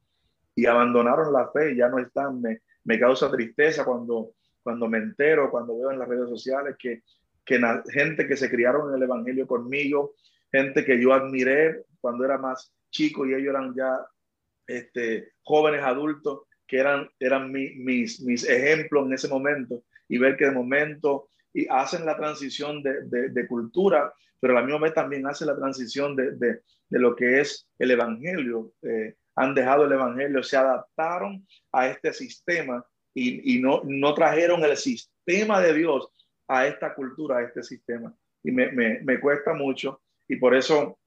y abandonaron la fe, ya no están. Me, me causa tristeza cuando cuando me entero, cuando veo en las redes sociales que, que gente que se criaron en el Evangelio conmigo, gente que yo admiré cuando era más chico y ellos eran ya este, jóvenes adultos, que eran, eran mis, mis ejemplos en ese momento, y ver que de momento y hacen la transición de, de, cultura, pero a la misma vez también hacen la transición de, de, lo que es el Evangelio. Eh, han dejado el Evangelio, se adaptaron a este sistema y, no, no trajeron el sistema de Dios a esta cultura, a este sistema. Y me, me, me cuesta mucho y por eso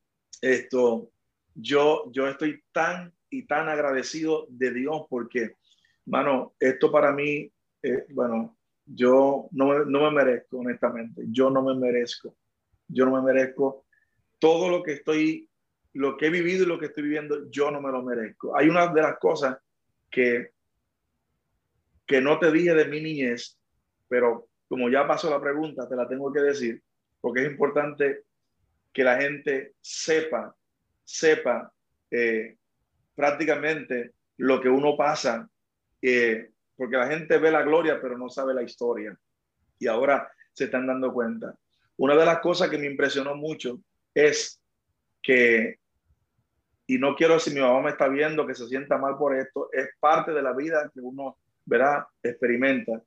esto, yo, yo estoy tan y tan agradecido de Dios porque, mano, esto para mí, eh, bueno, yo no no me merezco, honestamente, yo no me merezco, yo no me merezco todo lo que estoy, lo que he vivido y lo que estoy viviendo, yo no me lo merezco. Hay una de las cosas que que no te dije de mi niñez, pero como ya pasó la pregunta, te la tengo que decir, porque es importante que la gente sepa, sepa eh, prácticamente lo que uno pasa, eh, porque la gente ve la gloria, pero no sabe la historia. Y ahora se están dando cuenta. Una de las cosas que me impresionó mucho es que, y no quiero si mi mamá me está viendo que se sienta mal por esto, es parte de la vida que uno ¿verdad? Experimenta.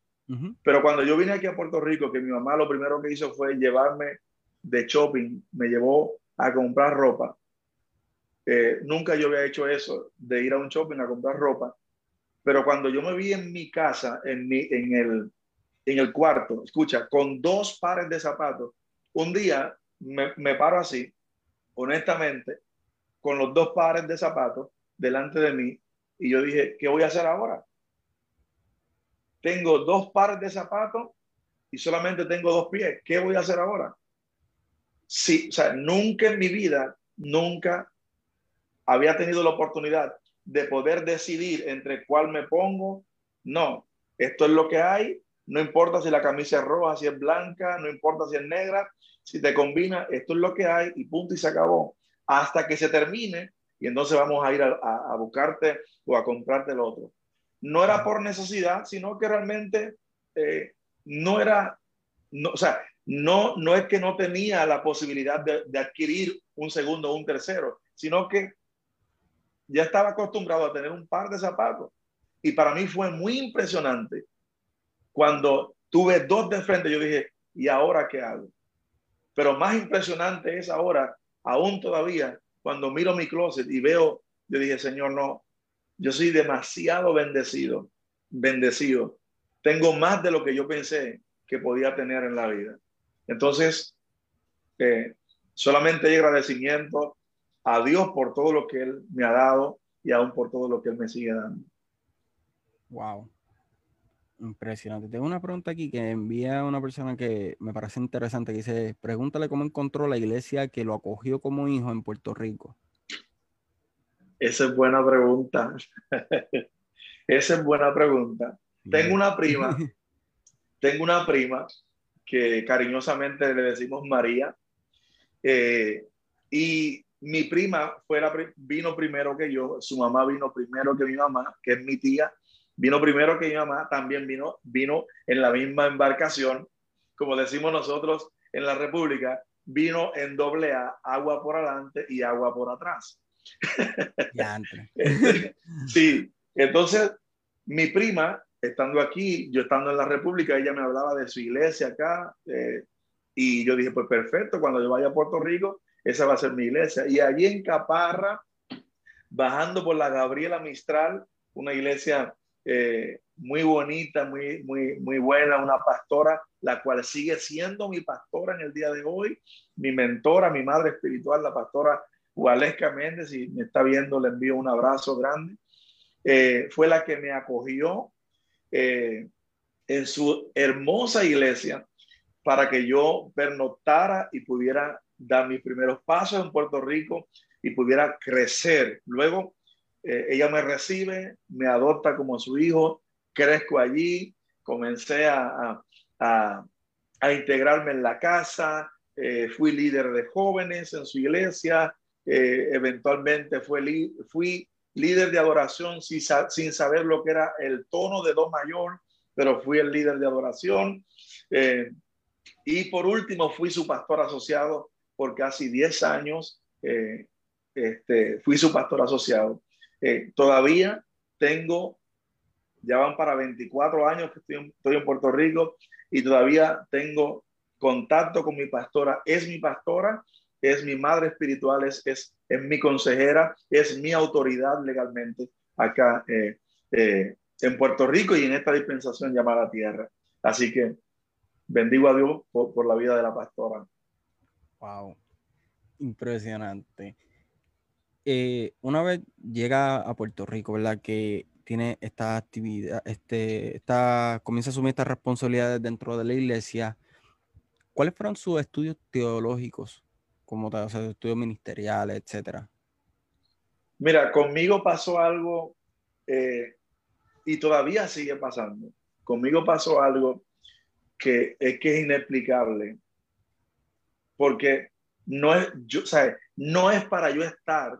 Pero cuando yo vine aquí a Puerto Rico, que mi mamá lo primero que hizo fue llevarme de shopping, me llevó a comprar ropa. Eh, nunca yo había hecho eso, de ir a un shopping a comprar ropa. Pero cuando yo me vi en mi casa, en, mi, en, el, en el cuarto, escucha, con dos pares de zapatos, un día me, me paro así, honestamente, con los dos pares de zapatos delante de mí, y yo dije, ¿qué voy a hacer ahora? tengo dos pares de zapatos y solamente tengo dos pies. ¿Qué voy a hacer ahora? Sí, o sea, nunca en mi vida, nunca había tenido la oportunidad de poder decidir entre cuál me pongo. No, esto es lo que hay. No importa si la camisa es roja, si es blanca, no importa si es negra, si te combina, esto es lo que hay y punto y se acabó. Hasta que se termine y entonces vamos a ir a, a buscarte o a comprarte el otro no era por necesidad, sino que realmente eh, no era, no, o sea, no, no es que no tenía la posibilidad de, adquirir un segundo o un tercero, sino que ya estaba acostumbrado a tener un par de zapatos. Y para mí fue muy impresionante cuando tuve dos de frente, yo dije, ¿y ahora qué hago? Pero más impresionante es ahora, aún todavía, cuando miro mi closet y veo, yo dije, Señor, no, yo soy demasiado bendecido, bendecido. Tengo más de lo que yo pensé que podía tener en la vida. Entonces, eh, solamente hay agradecimiento a Dios por todo lo que Él me ha dado y aún por todo lo que Él me sigue dando. Wow. Impresionante. Tengo una pregunta aquí que envía una persona que me parece interesante, que dice, pregúntale cómo encontró la iglesia que lo acogió como hijo en Puerto Rico. Esa es buena pregunta. Esa es buena pregunta. Tengo una prima, tengo una prima que cariñosamente le decimos María. Eh, y mi prima fue vino primero que yo, su mamá vino primero que mi mamá, que es mi tía, vino primero que mi mamá, también vino, vino en la misma embarcación, como decimos nosotros en la República, vino en doble A, agua por adelante y agua por atrás. sí, entonces mi prima, estando aquí, yo estando en la República, ella me hablaba de su iglesia acá, eh, Y yo dije, pues perfecto, cuando yo vaya a Puerto Rico, esa va a ser mi iglesia. Y allí en Caparra, bajando por la Gabriela Mistral, una iglesia eh, muy bonita, muy, muy, muy buena, una pastora, la cual sigue siendo mi pastora en el día de hoy, mi mentora, mi madre espiritual, la pastora Gualesca Méndez, y me está viendo, le envío un abrazo grande. Eh, fue la que me acogió eh, en su hermosa iglesia para que yo pernoctara y pudiera dar mis primeros pasos en Puerto Rico y pudiera crecer. Luego, eh, ella me recibe, me adopta como su hijo, crezco allí, comencé a, a, integrarme en la casa, eh, fui líder de jóvenes en su iglesia, eh, eventualmente fui, fui líder de adoración sin, sin, saber lo que era el tono de do mayor, pero fui el líder de adoración. y por último, fui su pastor asociado por casi 10 años. Este, fui su pastor asociado. Eh, todavía tengo, ya van para 24 años que estoy en, Puerto Rico y todavía tengo contacto con mi pastora. Es mi pastora, es mi madre espiritual, es, es, mi consejera, es mi autoridad legalmente acá eh, eh, en Puerto Rico y en esta dispensación llamada tierra. Así que bendigo a Dios por, por la vida de la pastora. Wow, impresionante. Eh, una vez llega a Puerto Rico, ¿verdad? Que tiene esta actividad, este, esta, comienza a asumir estas responsabilidades dentro de la iglesia. ¿Cuáles fueron sus estudios teológicos, como o sea, estudios ministeriales, etcétera? Mira, conmigo pasó algo eh, y todavía sigue pasando. Conmigo pasó algo que es inexplicable, porque no es, yo, o no es para yo estar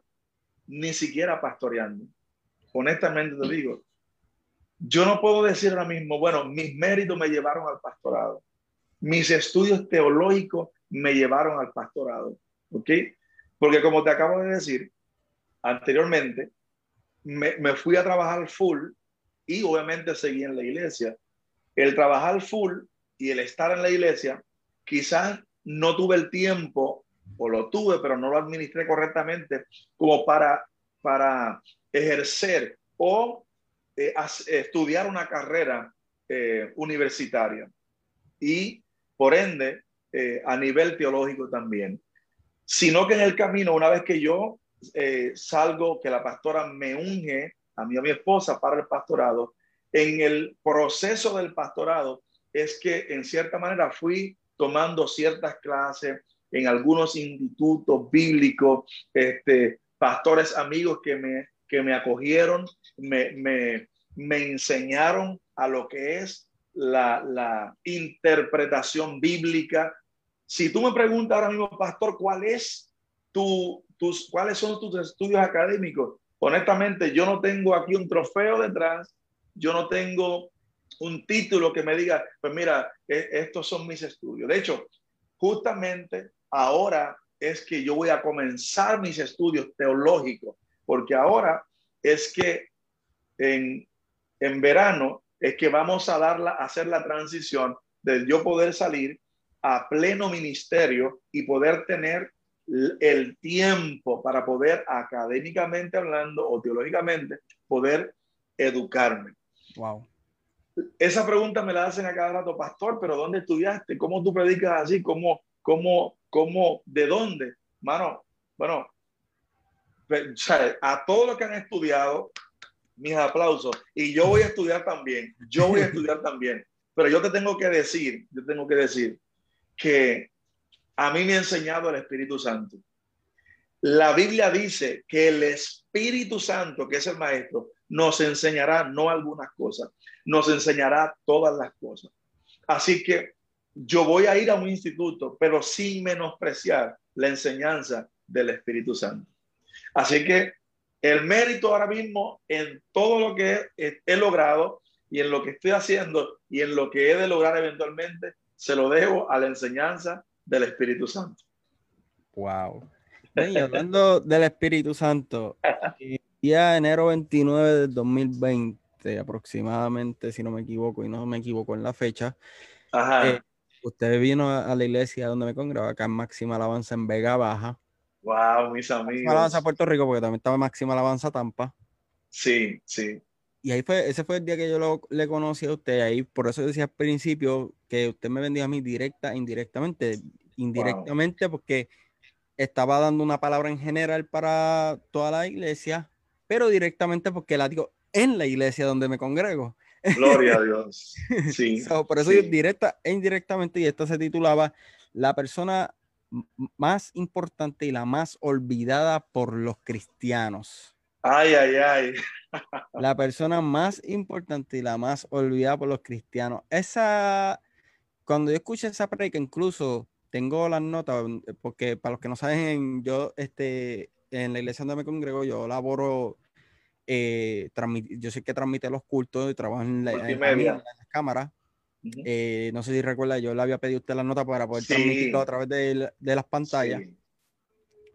ni siquiera pastoreando. Honestamente te digo, yo no puedo decir ahora mismo, bueno, mis méritos me llevaron al pastorado. Mis estudios teológicos me llevaron al pastorado. ¿Ok? Porque como te acabo de decir anteriormente, me, me fui a trabajar full y obviamente seguí en la iglesia. El trabajar full y el estar en la iglesia, quizás no tuve el tiempo o lo tuve, pero no lo administré correctamente como para, para ejercer o eh, estudiar una carrera eh, universitaria y por ende eh, a nivel teológico también. Sino que en el camino, una vez que yo salgo, que la pastora me unge a mí a mi esposa para el pastorado, en el proceso del pastorado es que en cierta manera fui tomando ciertas clases, en algunos institutos bíblicos, este, pastores amigos que me, que me acogieron, me, me, me enseñaron a lo que es la, la, interpretación bíblica. Si tú me preguntas ahora mismo, pastor, ¿cuál es tu, tus, ¿cuáles son tus estudios académicos? Honestamente, yo no tengo aquí un trofeo detrás, yo no tengo un título que me diga, pues mira, e, estos son mis estudios. De hecho, justamente ahora es que yo voy a comenzar mis estudios teológicos, porque ahora es que en, en verano es que vamos a, darla, a hacer la transición de yo poder salir a pleno ministerio y poder tener el tiempo para poder académicamente hablando o teológicamente poder educarme. Wow. Esa pregunta me la hacen a cada rato, pastor, pero ¿dónde estudiaste? ¿Cómo tú predicas así? ¿Cómo, cómo ¿Cómo? ¿De dónde? Mano, bueno, a todos los que han estudiado, mis aplausos. Y yo voy a estudiar también, yo voy a estudiar también. Pero yo te tengo que decir, yo tengo que decir que a mí me ha enseñado el Espíritu Santo. La Biblia dice que el Espíritu Santo, que es el Maestro, nos enseñará no algunas cosas, nos enseñará todas las cosas. Así que yo voy a ir a un instituto, pero sin menospreciar la enseñanza del Espíritu Santo. Así que el mérito ahora mismo en todo lo que he, logrado y en lo que estoy haciendo y en lo que he de lograr eventualmente, se lo debo a la enseñanza del Espíritu Santo. Wow. Y hablando del Espíritu Santo, día enero 29 del 2020, aproximadamente, si no me equivoco y no me equivoco en la fecha, Ajá. Eh, Usted vino a la iglesia donde me congregaba, acá en Máxima Alabanza en Vega Baja. Wow, mis amigos. Máxima Alabanza Puerto Rico, porque también estaba Máxima Alabanza Tampa. Sí, sí. Y ahí fue, ese fue el día que yo lo, le conocí a usted. Ahí, por eso decía al principio que usted me vendía a mí directa, indirectamente. Indirectamente, porque estaba dando una palabra en general para toda la iglesia, pero directamente porque la digo en la iglesia donde me congrego. Gloria a Dios. Sí. por eso directa e indirectamente, y esto se titulaba La persona más importante y la más olvidada por los cristianos. Ay, ay, ay. La persona más importante y la más olvidada por los cristianos. Esa, cuando yo escuché esa predica, incluso tengo las notas, porque para los que no saben, yo este, en la iglesia donde me congrego, yo laboro eh, yo sé que transmite los cultos y trabajo en la, en cámara. Eh, no sé si recuerda, yo le había pedido a usted la nota para poder transmitirlo a través de, de las pantallas.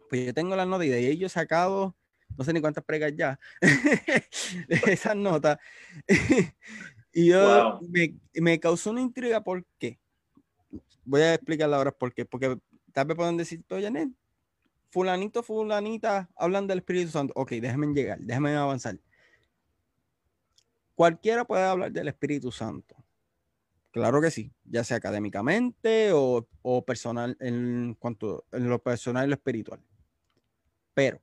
Pues yo tengo las notas y de ahí yo he sacado, no sé ni cuántas pregas ya, esas notas. y yo me, me, causó una intriga, ¿por qué? Voy a explicarla ahora por qué. Porque tal vez pueden decir, oye, fulanito, fulanita hablan del Espíritu Santo. Ok, déjenme llegar, déjenme avanzar. Cualquiera puede hablar del Espíritu Santo. Claro que sí, ya sea académicamente o, personal en cuanto en lo personal y lo espiritual. Pero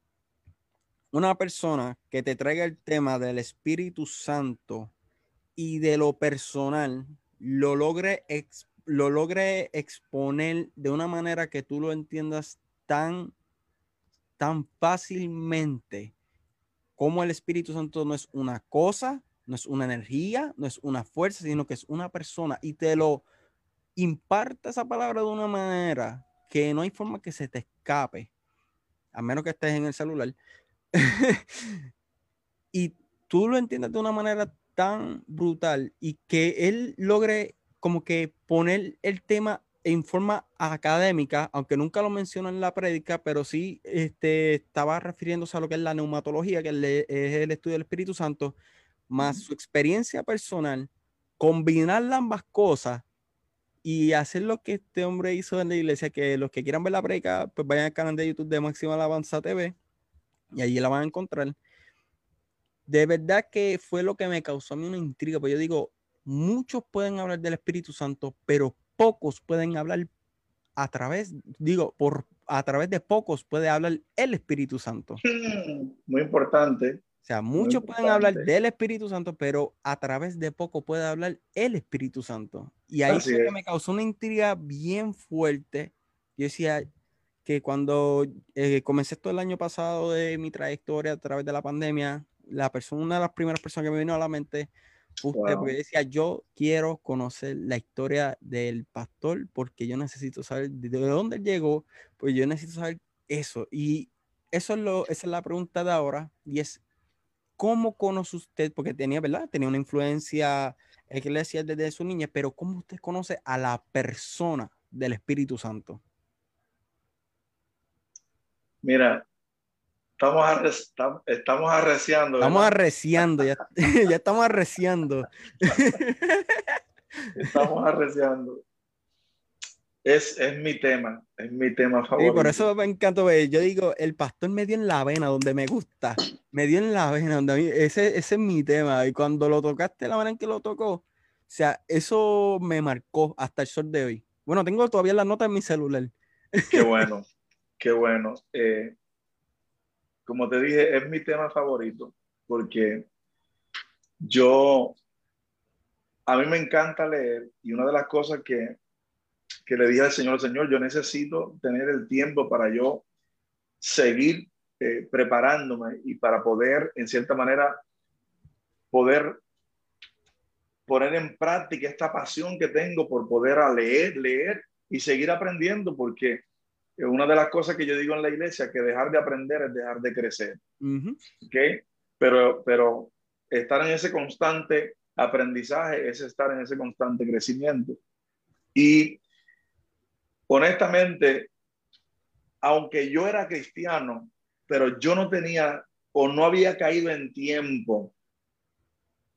una persona que te traiga el tema del Espíritu Santo y de lo personal lo logre, lo logre exponer de una manera que tú lo entiendas tan tan fácilmente como el Espíritu Santo no es una cosa, no es una energía, no es una fuerza, sino que es una persona y te lo imparta esa palabra de una manera que no hay forma que se te escape, a menos que estés en el celular. y tú lo entiendes de una manera tan brutal y que él logre como que poner el tema en forma académica, aunque nunca lo menciona en la prédica, pero sí este, estaba refiriéndose a lo que es la neumatología, que es el estudio del Espíritu Santo, más su experiencia personal, combinar ambas cosas y hacer lo que este hombre hizo en la iglesia, que los que quieran ver la prédica, pues vayan al canal de YouTube de Máxima Alabanza TV y allí la van a encontrar. De verdad que fue lo que me causó a mí una intriga, pues yo digo, muchos pueden hablar del Espíritu Santo, pero pocos pueden hablar a través, digo, por a través de pocos puede hablar el Espíritu Santo. Muy importante. O sea, muchos pueden hablar del Espíritu Santo, pero a través de poco puede hablar el Espíritu Santo. Y ahí sí que me causó una intriga bien fuerte. Yo decía que cuando eh, comencé todo el año pasado de mi trayectoria a través de la pandemia, la persona, una de las primeras personas que me vino a la mente Usted, porque decía, yo quiero conocer la historia del pastor porque yo necesito saber de dónde llegó, pues yo necesito saber eso. Y eso es lo, esa es la pregunta de ahora, y es, ¿cómo conoce usted? Porque tenía, ¿verdad? Tenía una influencia eclesial desde su niña, pero ¿cómo usted conoce a la persona del Espíritu Santo? Mira, Estamos, estamos arreciando. Estamos arreciando, ya, ya estamos arreciando. estamos arreciando. Es, es mi tema, es mi tema favorito. Sí, por eso me encanta ver. Yo digo, el pastor me dio en la vena donde me gusta. Me dio en la vena donde a mí, ese, ese es mi tema. Y cuando lo tocaste, la manera en que lo tocó, o sea, eso me marcó hasta el sol de hoy. Bueno, tengo todavía la nota en mi celular. Qué bueno, qué bueno. Eh, como te dije, es mi tema favorito porque yo, a mí me encanta leer y una de las cosas que, que le dije al Señor, Señor, yo necesito tener el tiempo para yo seguir eh, preparándome y para poder, en cierta manera, poder poner en práctica esta pasión que tengo por poder leer, leer y seguir aprendiendo, porque una de las cosas que yo digo en la iglesia, que dejar de aprender es dejar de crecer. Pero, pero estar en ese constante aprendizaje es estar en ese constante crecimiento. Y honestamente, aunque yo era cristiano, pero yo no tenía o no había caído en tiempo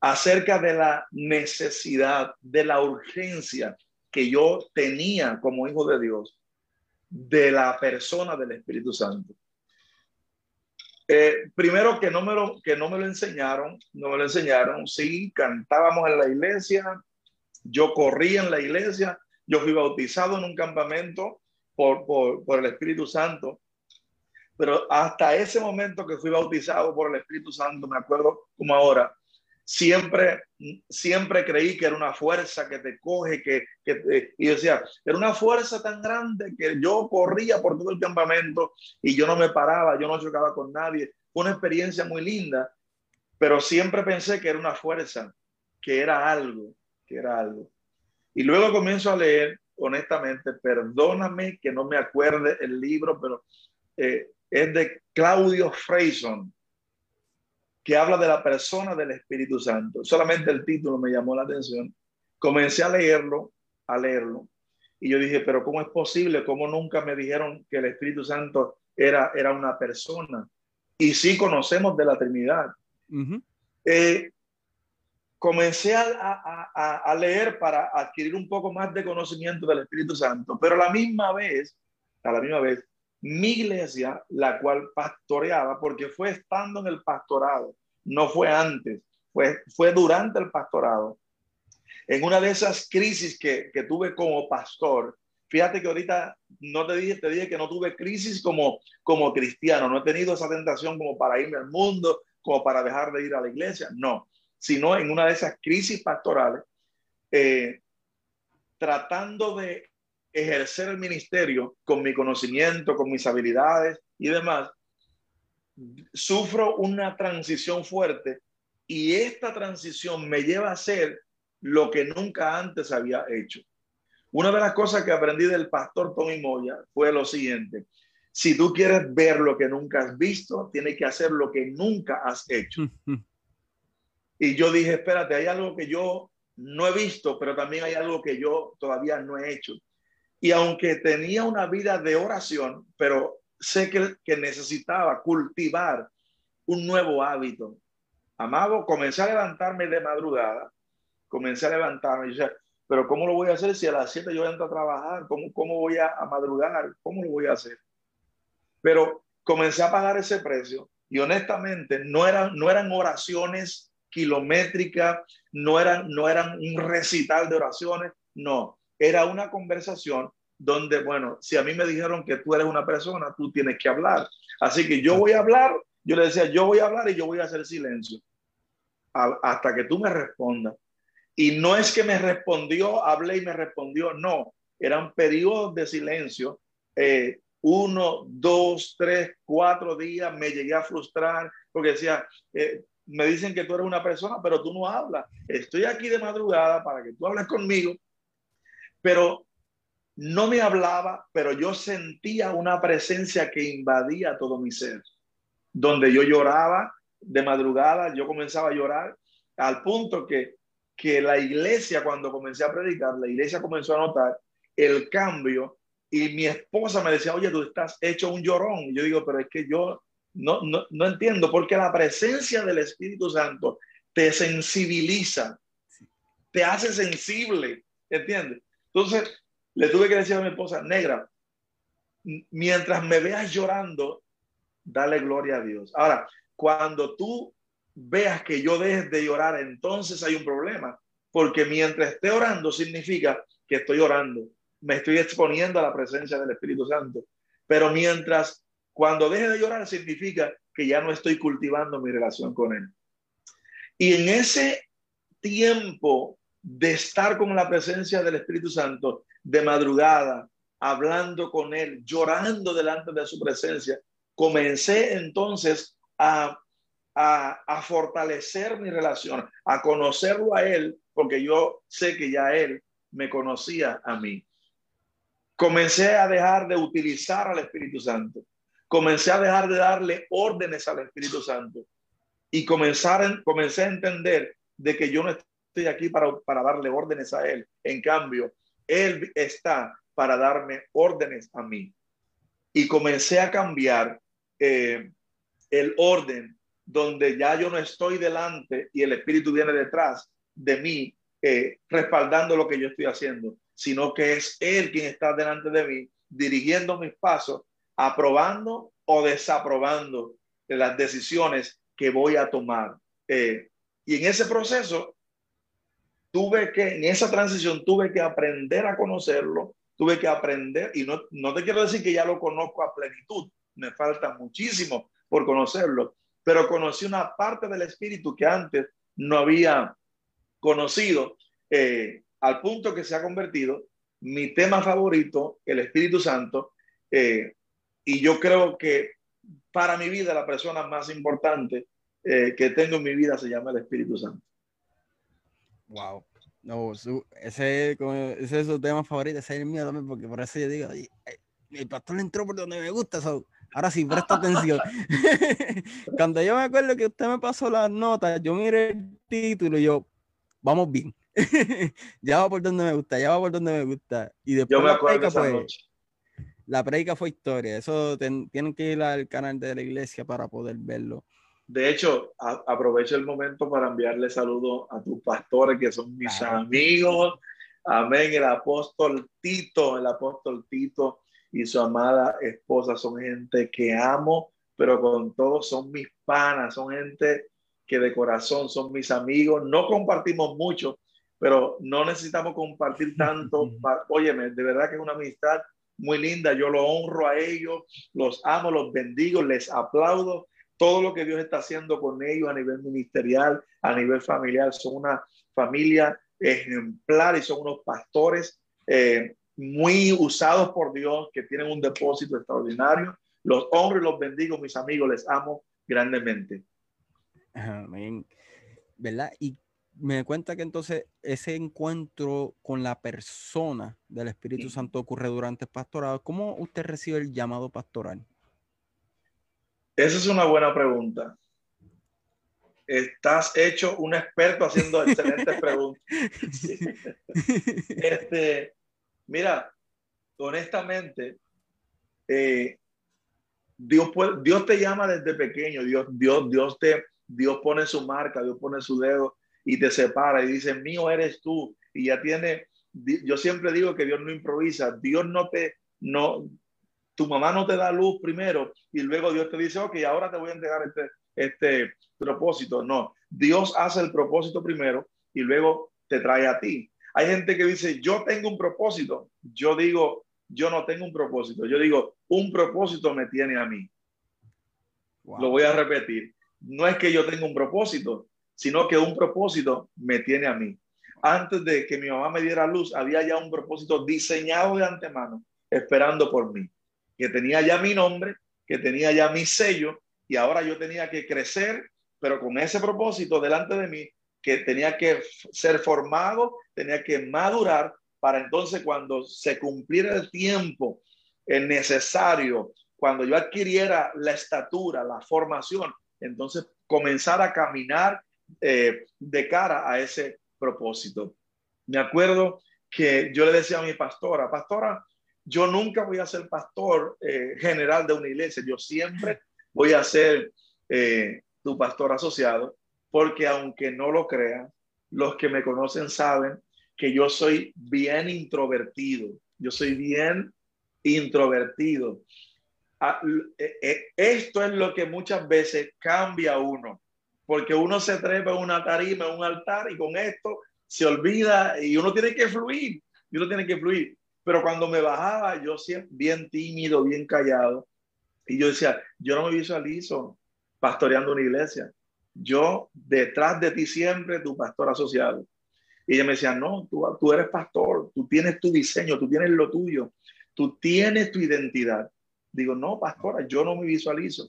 acerca de la necesidad, de la urgencia que yo tenía como hijo de Dios de la persona del Espíritu Santo. Eh, primero que no, me lo, que no me lo enseñaron, no me lo enseñaron, sí, cantábamos en la iglesia, yo corría en la iglesia, yo fui bautizado en un campamento por, por, por el Espíritu Santo, pero hasta ese momento que fui bautizado por el Espíritu Santo, me acuerdo como ahora, siempre, siempre creí que era una fuerza que te coge, que, que y decía, era una fuerza tan grande que yo corría por todo el campamento y yo no me paraba, yo no chocaba con nadie. Una experiencia muy linda, pero siempre pensé que era una fuerza, que era algo, que era algo. Y luego comienzo a leer, honestamente, perdóname que no me acuerde el libro, pero eh, es de Claudio Freyson que habla de la persona del Espíritu Santo. Solamente el título me llamó la atención. Comencé a leerlo, a leerlo, y yo dije, pero ¿cómo es posible? ¿Cómo nunca me dijeron que el Espíritu Santo era, era una persona? Y sí conocemos de la Trinidad. Eh, comencé a, a, a, leer para adquirir un poco más de conocimiento del Espíritu Santo, pero a la misma vez, a la misma vez, mi iglesia, la cual pastoreaba, porque fue estando en el pastorado, no fue antes, fue, fue durante el pastorado. En una de esas crisis que, que tuve como pastor, fíjate que ahorita no te dije, te dije que no tuve crisis como, como cristiano, no he tenido esa tentación como para irme al mundo, como para dejar de ir a la iglesia, no, sino en una de esas crisis pastorales, eh, tratando de ejercer el ministerio con mi conocimiento, con mis habilidades y demás, sufro una transición fuerte y esta transición me lleva a hacer lo que nunca antes había hecho. Una de las cosas que aprendí del pastor Tommy Moya fue lo siguiente. Si tú quieres ver lo que nunca has visto, tienes que hacer lo que nunca has hecho. y yo dije, espérate, hay algo que yo no he visto, pero también hay algo que yo todavía no he hecho. Y aunque tenía una vida de oración, pero sé que, que necesitaba cultivar un nuevo hábito. Amado, comencé a levantarme de madrugada, comencé a levantarme y decía, pero ¿cómo lo voy a hacer si a las 7 yo entro a trabajar? ¿Cómo, cómo voy a, a madrugar? ¿Cómo lo voy a hacer? Pero comencé a pagar ese precio y honestamente no eran, no eran oraciones kilométricas, no eran, no eran un recital de oraciones, no, era una conversación donde, bueno, si a mí me dijeron que tú eres una persona, tú tienes que hablar. Así que yo voy a hablar, yo le decía, yo voy a hablar y yo voy a hacer silencio hasta que tú me respondas. Y no es que me respondió, hablé y me respondió, no, eran periodos de silencio. Eh, uno, dos, tres, cuatro días me llegué a frustrar porque decía, eh, me dicen que tú eres una persona, pero tú no hablas. Estoy aquí de madrugada para que tú hables conmigo pero no me hablaba, pero yo sentía una presencia que invadía todo mi ser, donde yo lloraba de madrugada, yo comenzaba a llorar al punto que, que la iglesia, cuando comencé a predicar, la iglesia comenzó a notar el cambio y mi esposa me decía, oye, tú estás hecho un llorón. Y yo digo, pero es que yo no, no, no entiendo, porque la presencia del Espíritu Santo te sensibiliza, te hace sensible, ¿entiendes? Entonces, le tuve que decir a mi esposa, negra, mientras me veas llorando, dale gloria a Dios. Ahora, cuando tú veas que yo deje de llorar, entonces hay un problema, porque mientras esté orando significa que estoy orando, me estoy exponiendo a la presencia del Espíritu Santo. Pero mientras, cuando deje de llorar, significa que ya no estoy cultivando mi relación con Él. Y en ese tiempo de estar con la presencia del Espíritu Santo de madrugada, hablando con Él, llorando delante de su presencia, comencé entonces a, a, fortalecer mi relación, a conocerlo a Él, porque yo sé que ya Él me conocía a mí. Comencé a dejar de utilizar al Espíritu Santo. Comencé a dejar de darle órdenes al Espíritu Santo. Y comenzar, comencé a entender de que yo no estoy aquí para, para darle órdenes a Él. En cambio, Él está para darme órdenes a mí. Y comencé a cambiar eh, el orden donde ya yo no estoy delante y el Espíritu viene detrás de mí, eh, respaldando lo que yo estoy haciendo. sino que es Él quien está delante de mí, dirigiendo mis pasos, aprobando o desaprobando las decisiones que voy a tomar. Eh, y en ese proceso, tuve que, en esa transición, tuve que aprender a conocerlo, tuve que aprender, y no, no te quiero decir que ya lo conozco a plenitud, me falta muchísimo por conocerlo, pero conocí una parte del espíritu que antes no había conocido, eh, al punto que se ha convertido mi tema favorito, el Espíritu Santo, eh, y yo creo que para mi vida la persona más importante eh, que tengo en mi vida se llama el Espíritu Santo. Wow. No, ese, ese, es su tema favorito, ese es el mío también, porque por eso yo digo, el pastor entró por donde me gusta, ahora sí, presta atención. Cuando yo me acuerdo que usted me pasó las notas, yo miré el título y yo, vamos bien. ya va por donde me gusta, ya va por donde me gusta. Y después yo me acuerdo la predica, la predica fue historia. Eso tienen que ir al canal de la iglesia para poder verlo. De hecho, aprovecho el momento para enviarle saludos a tus pastores que son mis amigos. Amén. El apóstol Tito, el apóstol Tito y su amada esposa son gente que amo, pero con todo son mis panas, son gente que de corazón son mis amigos. No compartimos mucho, pero no necesitamos compartir tanto. óyeme, de verdad que es una amistad muy linda. Yo lo honro a ellos, los amo, los bendigo, les aplaudo todo lo que Dios está haciendo con ellos a nivel ministerial, a nivel familiar. Son una familia ejemplar y son unos pastores eh, muy usados por Dios que tienen un depósito extraordinario. Los honro y los bendigo, mis amigos, les amo grandemente. Amén. ¿Verdad? Y me cuenta que entonces ese encuentro con la persona del Espíritu Santo ocurre durante el pastorado. ¿Cómo usted recibe el llamado pastoral? Esa es una buena pregunta. Estás hecho un experto haciendo excelentes preguntas. Este, mira, honestamente, eh, Dios, Dios te llama desde pequeño, Dios, Dios, Dios te, Dios pone su marca, Dios pone su dedo y te separa y dice, mío eres tú. Y ya tiene, yo siempre digo que Dios no improvisa, Dios no te, no, tu mamá no te da luz primero y luego Dios te dice, ok, ahora te voy a entregar este, este propósito. No, Dios hace el propósito primero y luego te trae a ti. Hay gente que dice, yo tengo un propósito. Yo digo, yo no tengo un propósito. Yo digo, un propósito me tiene a mí. Lo voy a repetir. No es que yo tenga un propósito, sino que un propósito me tiene a mí. Antes de que mi mamá me diera luz, había ya un propósito diseñado de antemano, esperando por mí, que tenía ya mi nombre, que tenía ya mi sello, y ahora yo tenía que crecer, pero con ese propósito delante de mí, que tenía que ser formado, tenía que madurar, para entonces cuando se cumpliera el tiempo necesario, cuando yo adquiriera la estatura, la formación, entonces comenzar a caminar eh, de cara a ese propósito. Me acuerdo que yo le decía a mi pastora, pastora, yo nunca voy a ser pastor eh, general de una iglesia, yo siempre voy a ser eh, tu pastor asociado, porque aunque no lo crean, los que me conocen saben que yo soy bien introvertido, yo soy bien introvertido. Ah, esto es lo que muchas veces cambia uno porque uno se trepa en una tarima, en un altar y con esto se olvida y uno tiene que fluir, y uno tiene que fluir. Pero cuando me bajaba, yo siempre bien tímido, bien callado, y yo decía, yo no me visualizo pastoreando una iglesia. Yo detrás de ti siempre, tu pastor asociado. Y ella me decía, no, tú, tú eres pastor, tú tienes tu diseño, tú tienes lo tuyo, tú tienes tu identidad. Digo, no, pastora, yo no me visualizo.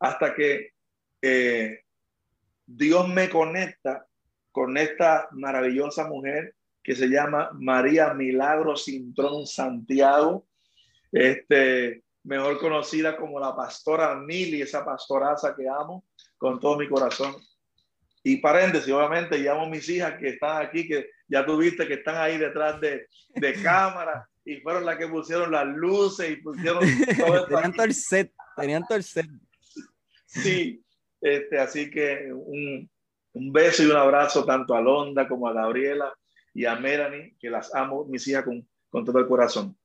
Hasta que eh, Dios me conecta con esta maravillosa mujer que se llama María Milagro Cintrón Santiago, este, mejor conocida como la pastora Mili, esa pastoraza que amo con todo mi corazón. Y paréntesis, obviamente, llamo a mis hijas que están aquí, que ya tuviste que están ahí detrás de, de cámara y fueron las que pusieron las luces y pusieron todo Tenían todo el set, tenían todo el set. Sí, este, así que un, un, beso y un abrazo tanto a Londa como a Gabriela y a Melanie, que las amo, mis hijas, con, con todo el corazón.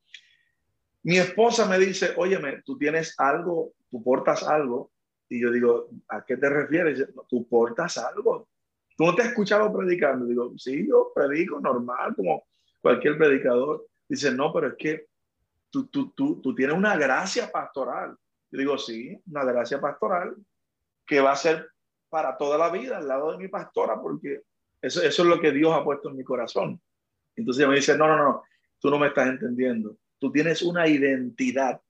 Mi esposa me dice, óyeme, tú tienes algo, tú portas algo. Y yo digo, ¿a qué te refieres? Tú portas algo. Tú no te has escuchado predicando. Digo, sí, yo predico normal, como cualquier predicador. Dice, no, pero es que tú, tú, tú, tú tienes una gracia pastoral. Yo digo, sí, una gracia pastoral que va a ser para toda la vida al lado de mi pastora, porque eso, eso es lo que Dios ha puesto en mi corazón. Entonces me dice, no, no, no, tú no me estás entendiendo. Tú tienes una identidad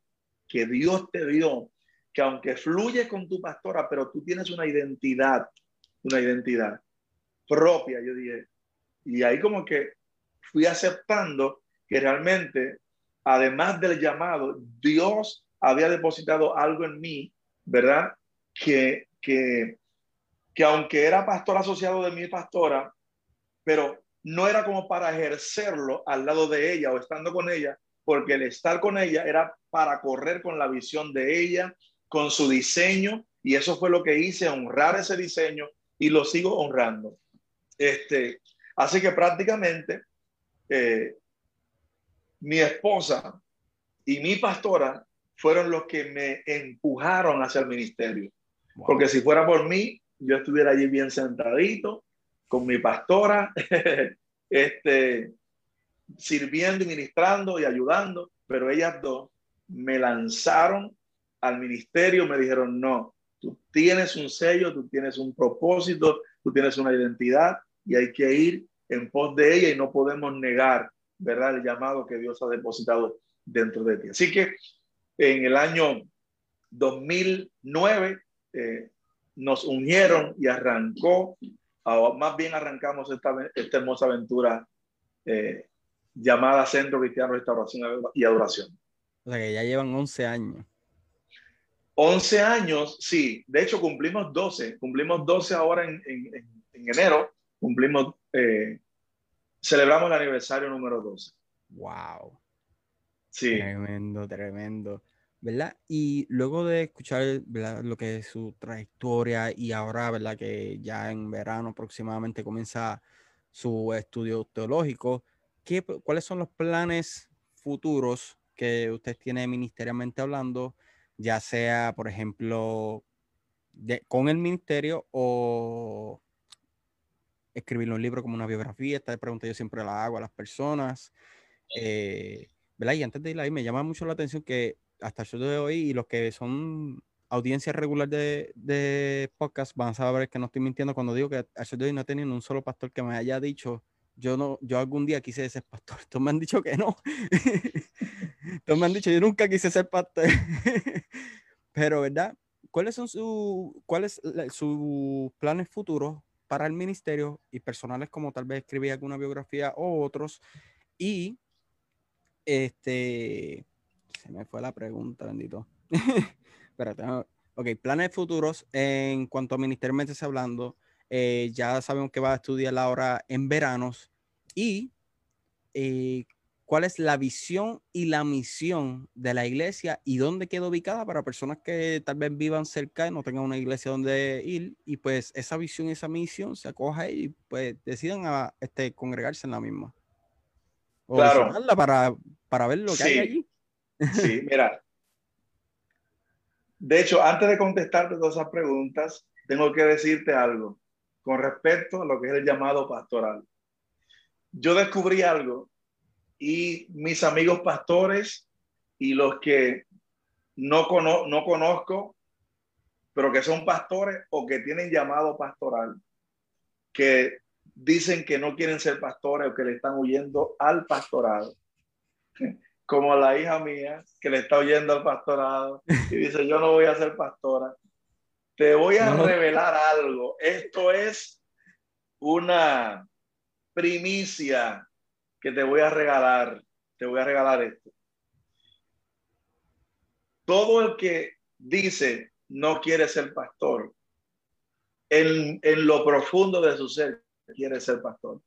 que Dios te dio, que aunque fluye con tu pastora, pero tú tienes una identidad, una identidad propia, yo dije. Y ahí como que fui aceptando que realmente, además del llamado, Dios había depositado algo en mí, ¿verdad? Que, que, que aunque era pastor asociado de mi pastora, pero no era como para ejercerlo al lado de ella o estando con ella, porque el estar con ella era para correr con la visión de ella, con su diseño, y eso fue lo que hice, honrar ese diseño y lo sigo honrando. Este, así que prácticamente eh, mi esposa y mi pastora fueron los que me empujaron hacia el ministerio. Porque si fuera por mí, yo estuviera allí bien sentadito con mi pastora, este, sirviendo y ministrando y ayudando, pero ellas dos me lanzaron al ministerio, me dijeron, no, tú tienes un sello, tú tienes un propósito, tú tienes una identidad y hay que ir en pos de ella y no podemos negar, ¿verdad?, el llamado que Dios ha depositado dentro de ti. Así que en el año 2009 eh, nos unieron y arrancó, o más bien arrancamos esta, esta hermosa aventura eh, llamada Centro Cristiano Restauración y Adoración. O sea que ya llevan 11 años. 11 años, sí. De hecho, cumplimos 12. Cumplimos 12 ahora en, en, enero. Cumplimos, eh, celebramos el aniversario número 12. Wow. Sí. Tremendo, tremendo. ¿Verdad? Y luego de escuchar lo que es su trayectoria y ahora, ¿verdad? Que ya en verano aproximadamente comienza su estudio teológico, ¿qué, ¿cuáles son los planes futuros que usted tiene ministerialmente hablando, ya sea, por ejemplo, con el ministerio o escribir un libro como una biografía? Esta pregunta yo siempre la hago a las personas. Eh, ¿verdad? Y antes de ir ahí, me llama mucho la atención que hasta el de hoy y los que son audiencia regular de, de, podcast van a saber que no estoy mintiendo cuando digo que el de hoy no he tenido un solo pastor que me haya dicho yo no, yo algún día quise ser pastor. Todos me han dicho que no. Todos me han dicho, yo nunca quise ser pastor. Pero, ¿verdad? ¿Cuáles son sus cuáles sus planes futuros para el ministerio y personales como tal vez escribir alguna biografía o otros? Y este se me fue la pregunta, bendito. Espérate, ok, planes futuros en cuanto a ministerialmente hablando. Eh, ya sabemos que va a estudiar ahora en veranos y eh, cuál es la visión y la misión de la iglesia y dónde queda ubicada para personas que tal vez vivan cerca y no tengan una iglesia donde ir y pues esa visión y esa misión se acoja y pues decidan a, este, congregarse en la misma. O claro. Para, para ver lo que hay allí. Sí, mira. De hecho, antes de contestarte todas esas preguntas, tengo que decirte algo con respecto a lo que es el llamado pastoral. Yo descubrí algo y mis amigos pastores y los que no, no conozco, pero que son pastores o que tienen llamado pastoral, que dicen que no quieren ser pastores o que le están huyendo al pastorado. Como la hija mía que le está huyendo al pastorado y dice, yo no voy a ser pastora. Te voy a revelar algo. Esto es una primicia que te voy a regalar. Te voy a regalar esto. Todo el que dice no quiere ser pastor, en, en lo profundo de su ser quiere ser pastor.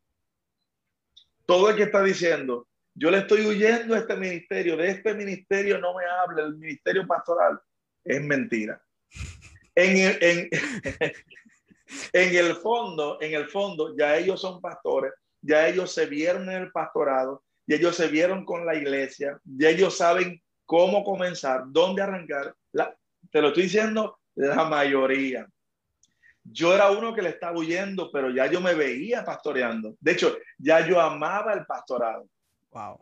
Todo el que está diciendo, yo le estoy huyendo a este ministerio, de este ministerio no me hable, el ministerio pastoral, es mentira. En el fondo, en el fondo, ya ellos son pastores, ya ellos se vieron en el pastorado, y ellos se vieron con la iglesia, ya ellos saben cómo comenzar, dónde arrancar. te lo estoy diciendo, la mayoría. Yo era uno que le estaba huyendo, pero ya yo me veía pastoreando. De hecho, ya yo amaba el pastorado. Wow.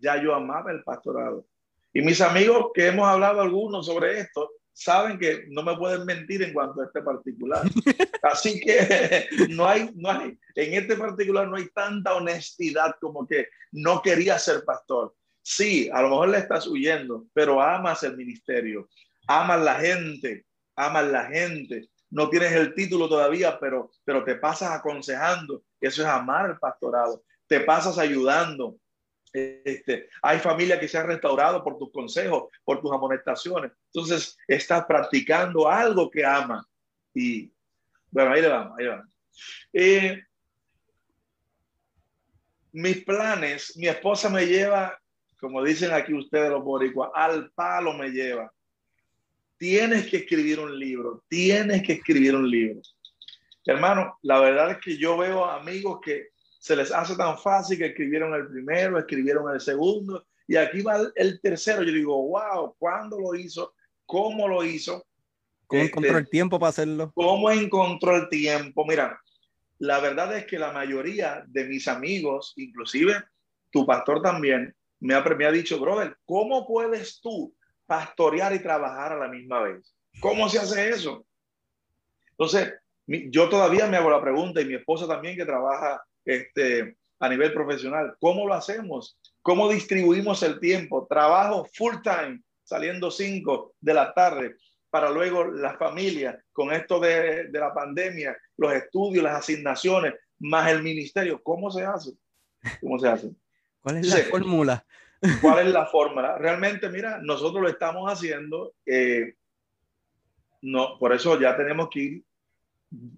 Ya yo amaba el pastorado. Y mis amigos que hemos hablado algunos sobre esto, saben que no me pueden mentir en cuanto a este particular. Así que no hay, no hay, en este particular no hay tanta honestidad como que no quería ser pastor. Sí, a lo mejor le estás huyendo, pero amas el ministerio, amas la gente, amas la gente. No tienes el título todavía, pero, pero te pasas aconsejando. Eso es amar el pastorado. Te pasas ayudando, este, hay familias que se han restaurado por tus consejos, por tus amonestaciones. Entonces, estás practicando algo que ama. Y bueno, ahí le vamos, ahí vamos. Eh, mis planes, mi esposa me lleva, como dicen aquí ustedes los boricuas, al palo me lleva. Tienes que escribir un libro, tienes que escribir un libro. Hermano, la verdad es que yo veo amigos que se les hace tan fácil que escribieron el primero, escribieron el segundo, y aquí va el, tercero. Yo digo, wow, ¿cuándo lo hizo? ¿Cómo lo hizo? ¿Cómo encontró el este, tiempo para hacerlo? ¿Cómo encontró el tiempo? Mira, la verdad es que la mayoría de mis amigos, inclusive tu pastor también, me ha, me ha dicho, brother, ¿cómo puedes tú pastorear y trabajar a la misma vez? ¿Cómo se hace eso? Entonces, yo todavía me hago la pregunta y mi esposa también que trabaja este, a nivel profesional. ¿Cómo lo hacemos? ¿Cómo distribuimos el tiempo? Trabajo full time, saliendo 5 de la tarde, para luego la familia, con esto de, de, la pandemia, los estudios, las asignaciones, más el ministerio. ¿Cómo se hace? ¿Cómo se hace? ¿Cuál es la fórmula? ¿Cuál es la fórmula? Realmente, mira, nosotros lo estamos haciendo. Eh, no, por eso ya tenemos que ir,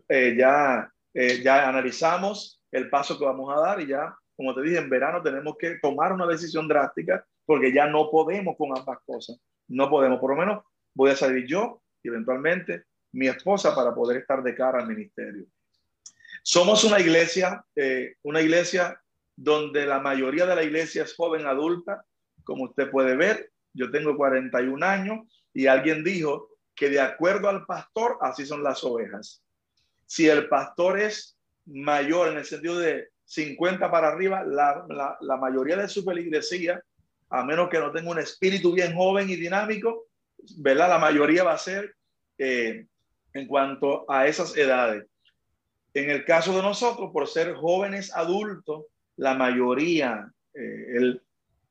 eh, ya, eh, ya analizamos el paso que vamos a dar y ya, como te dije, en verano tenemos que tomar una decisión drástica porque ya no podemos con ambas cosas. No podemos, por lo menos voy a salir yo y eventualmente mi esposa para poder estar de cara al ministerio. Somos una iglesia, eh, una iglesia donde la mayoría de la iglesia es joven adulta, como usted puede ver. Yo tengo 41 años y alguien dijo que de acuerdo al pastor, así son las ovejas. Si el pastor es mayor en el sentido de 50 para arriba, la, la, mayoría de su feligresía, a menos que no tenga un espíritu bien joven y dinámico, ¿verdad? La mayoría va a ser eh, en cuanto a esas edades. En el caso de nosotros, por ser jóvenes adultos, la mayoría, eh, el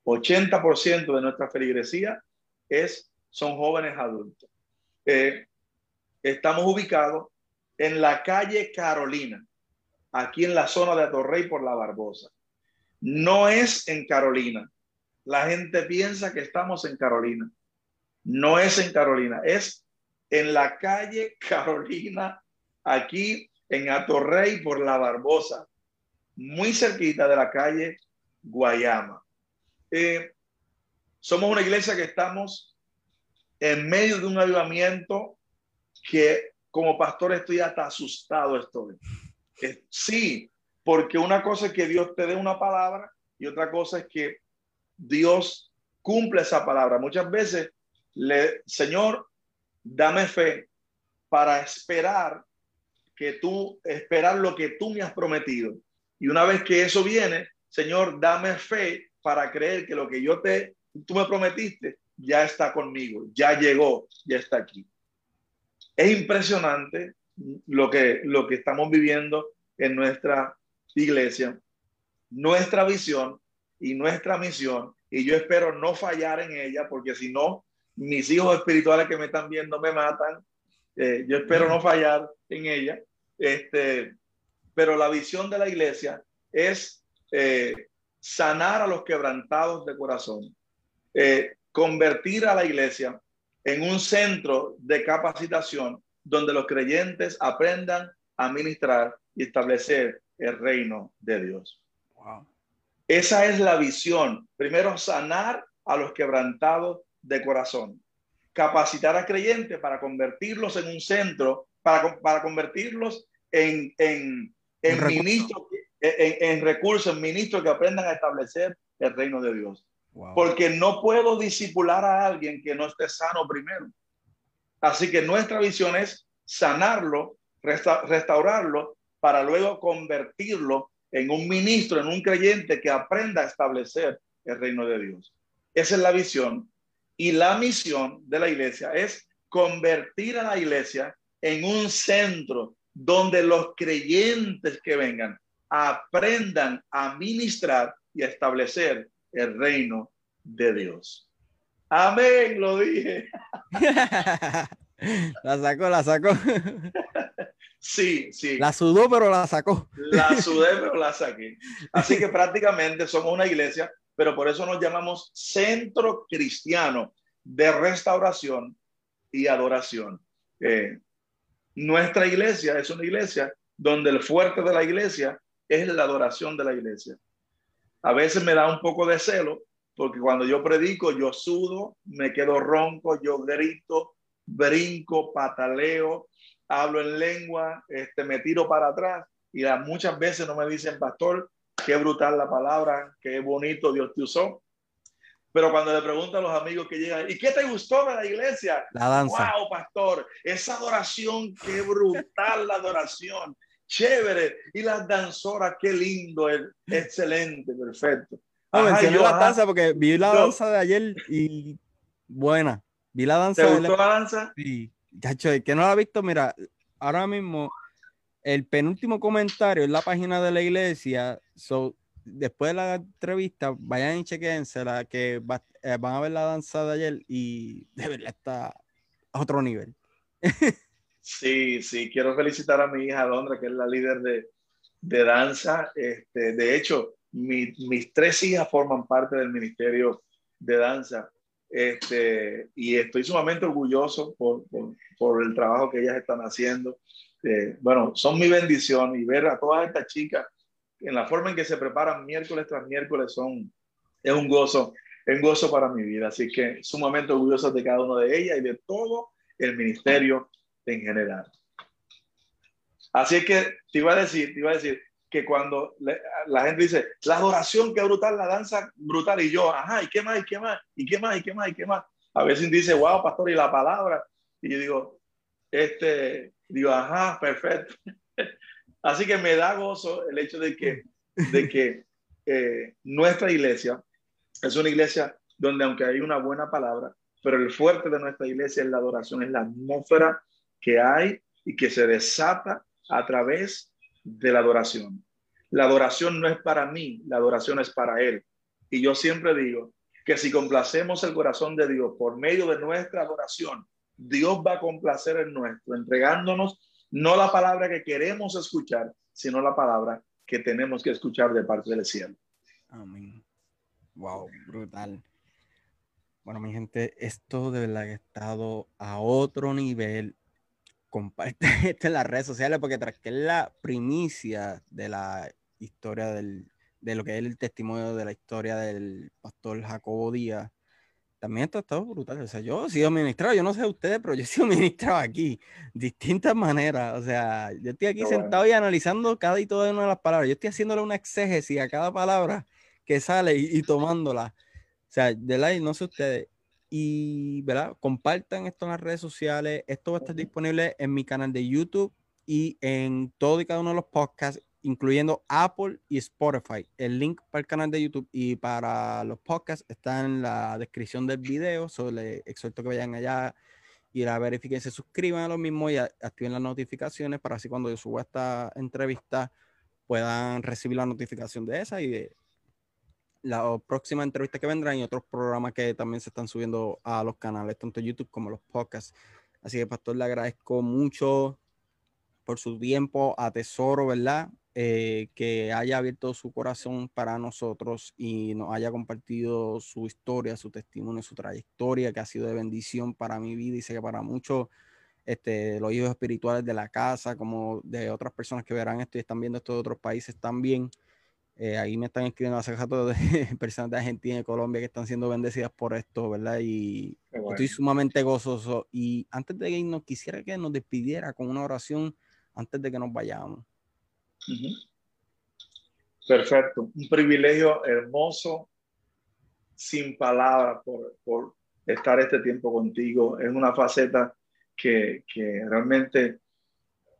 80% de nuestra feligresía es, son jóvenes adultos. Eh, estamos ubicados en la calle Carolina aquí en la zona de Atorrey por la Barbosa. No es en Carolina. La gente piensa que estamos en Carolina. No es en Carolina, es en la calle Carolina, aquí en Atorrey por la Barbosa, muy cerquita de la calle Guayama. Eh, somos una iglesia que estamos en medio de un avivamiento que como pastor estoy hasta asustado estoy sí, porque una cosa es que Dios te dé una palabra y otra cosa es que Dios cumple esa palabra. Muchas veces, le, Señor, dame fe para esperar que tú, esperar lo que tú me has prometido. Y una vez que eso viene, Señor, dame fe para creer que lo que yo te, tú me prometiste, ya está conmigo, ya llegó, ya está aquí. Es impresionante lo que, lo que estamos viviendo en nuestra iglesia, nuestra visión y nuestra misión. Y yo espero no fallar en ella, porque si no, mis hijos espirituales que me están viendo me matan. Eh, yo espero no fallar en ella. Este, pero la visión de la iglesia es eh, sanar a los quebrantados de corazón, eh, convertir a la iglesia en un centro de capacitación donde los creyentes aprendan a ministrar y establecer el reino de Dios. Esa es la visión. Primero, sanar a los quebrantados de corazón. Capacitar a creyentes para convertirlos en un centro, para, para convertirlos en, en, en ministros, en, recursos, en ministros que aprendan a establecer el reino de Dios. Porque no puedo disipular a alguien que no esté sano primero. Así que nuestra visión es sanarlo, restaurarlo, para luego convertirlo en un ministro, en un creyente que aprenda a establecer el reino de Dios. Esa es la visión. Y la misión de la iglesia es convertir a la iglesia en un centro donde los creyentes que vengan aprendan a ministrar y a establecer el reino de Dios. Amén, lo dije. la sacó, la sacó. Sí, sí. La sudó, pero la sacó. La sudé, pero la saqué. Así que prácticamente somos una iglesia, pero por eso nos llamamos Centro Cristiano de Restauración y Adoración. Eh, nuestra iglesia es una iglesia donde el fuerte de la iglesia es la adoración de la iglesia. A veces me da un poco de celo porque cuando yo predico yo sudo, me quedo ronco, yo grito, brinco, pataleo, hablo en lengua, este, me tiro para atrás y muchas veces no me dicen, pastor, qué brutal la palabra, qué bonito Dios te usó. Pero cuando le pregunto a los amigos que llegan, ¿y qué te gustó de la iglesia? La danza. Wow, pastor, esa adoración, qué brutal la adoración, chévere. Y las danzoras, qué lindo, excelente, perfecto. No, mencioné la danza porque vi la danza de ayer y buena. Vi la danza. ¿Te gustó la danza? Sí. Chacho, el que no la ha visto, mira, ahora mismo el penúltimo comentario en la página de la iglesia. So, después de la entrevista, vayan y chequense la que eh, van a ver la danza de ayer y de verdad está a otro nivel. sí, sí, quiero felicitar a mi hija Londra, que es la líder de, de danza. Este, de hecho, mis tres hijas forman parte del ministerio de danza. Este, y estoy sumamente orgulloso por, por, el trabajo que ellas están haciendo. Eh, bueno, son mi bendición y ver a todas estas chicas en la forma en que se preparan miércoles tras miércoles son, es un gozo, es un gozo para mi vida. Así que sumamente orgulloso de cada una de ellas y de todo el ministerio en general. Así que te iba a decir, te iba a decir, que cuando la gente dice, la adoración, qué brutal, la danza brutal, y yo, ajá, ¿y qué más, y qué más, y qué más, y qué más, y qué más? A veces dice, wow, pastor, y la palabra, y yo digo, este, digo, ajá, perfecto. Así que me da gozo el hecho de que, de que eh, nuestra iglesia es una iglesia donde aunque hay una buena palabra, pero el fuerte de nuestra iglesia es la adoración, es la atmósfera que hay y que se desata a través de la adoración. La adoración no es para mí, la adoración es para Él. Y yo siempre digo que si complacemos el corazón de Dios por medio de nuestra adoración, Dios va a complacer en nuestro, entregándonos no la palabra que queremos escuchar, sino la palabra que tenemos que escuchar de parte del cielo. Amén. Wow, brutal. Bueno, mi gente, esto de verdad ha estado a otro nivel comparte esto en las redes sociales porque tras que es la primicia de la historia del, de lo que es el testimonio de la historia del pastor Jacobo Díaz, también esto ha estado brutal. O sea, yo he sido ministrado, yo no sé ustedes, pero yo he sido ministrado aquí, distintas maneras. O sea, yo estoy aquí sentado y analizando cada y toda una de las palabras. Yo estoy haciéndole una exégesis a cada palabra que sale y, y tomándola. O sea, de la, no sé ustedes, y ¿verdad? compartan esto en las redes sociales. Esto va a estar disponible en mi canal de YouTube y en todo y cada uno de los podcasts, incluyendo Apple y Spotify. El link para el canal de YouTube y para los podcasts está en la descripción del video. Solo les exhorto que vayan allá y la verifiquen, se suscriban a lo mismo y activen las notificaciones para así cuando yo suba esta entrevista puedan recibir la notificación de esa y de la próxima entrevista que vendrán y otros programas que también se están subiendo a los canales, tanto YouTube como los podcasts. Así que, Pastor, le agradezco mucho por su tiempo, atesoro, ¿verdad? Eh, que haya abierto su corazón para nosotros y nos haya compartido su historia, su testimonio, su trayectoria, que ha sido de bendición para mi vida y sé que para muchos este, los hijos espirituales de la casa, como de otras personas que verán esto y están viendo esto de otros países también. Eh, ahí me están escribiendo hace rato de personas de Argentina y Colombia que están siendo bendecidas por esto, ¿verdad? Y estoy sumamente gozoso. Y antes de irnos, quisiera que nos despidiera con una oración antes de que nos vayamos. Perfecto. Un privilegio hermoso, sin palabras, por, por estar este tiempo contigo. Es una faceta que, que realmente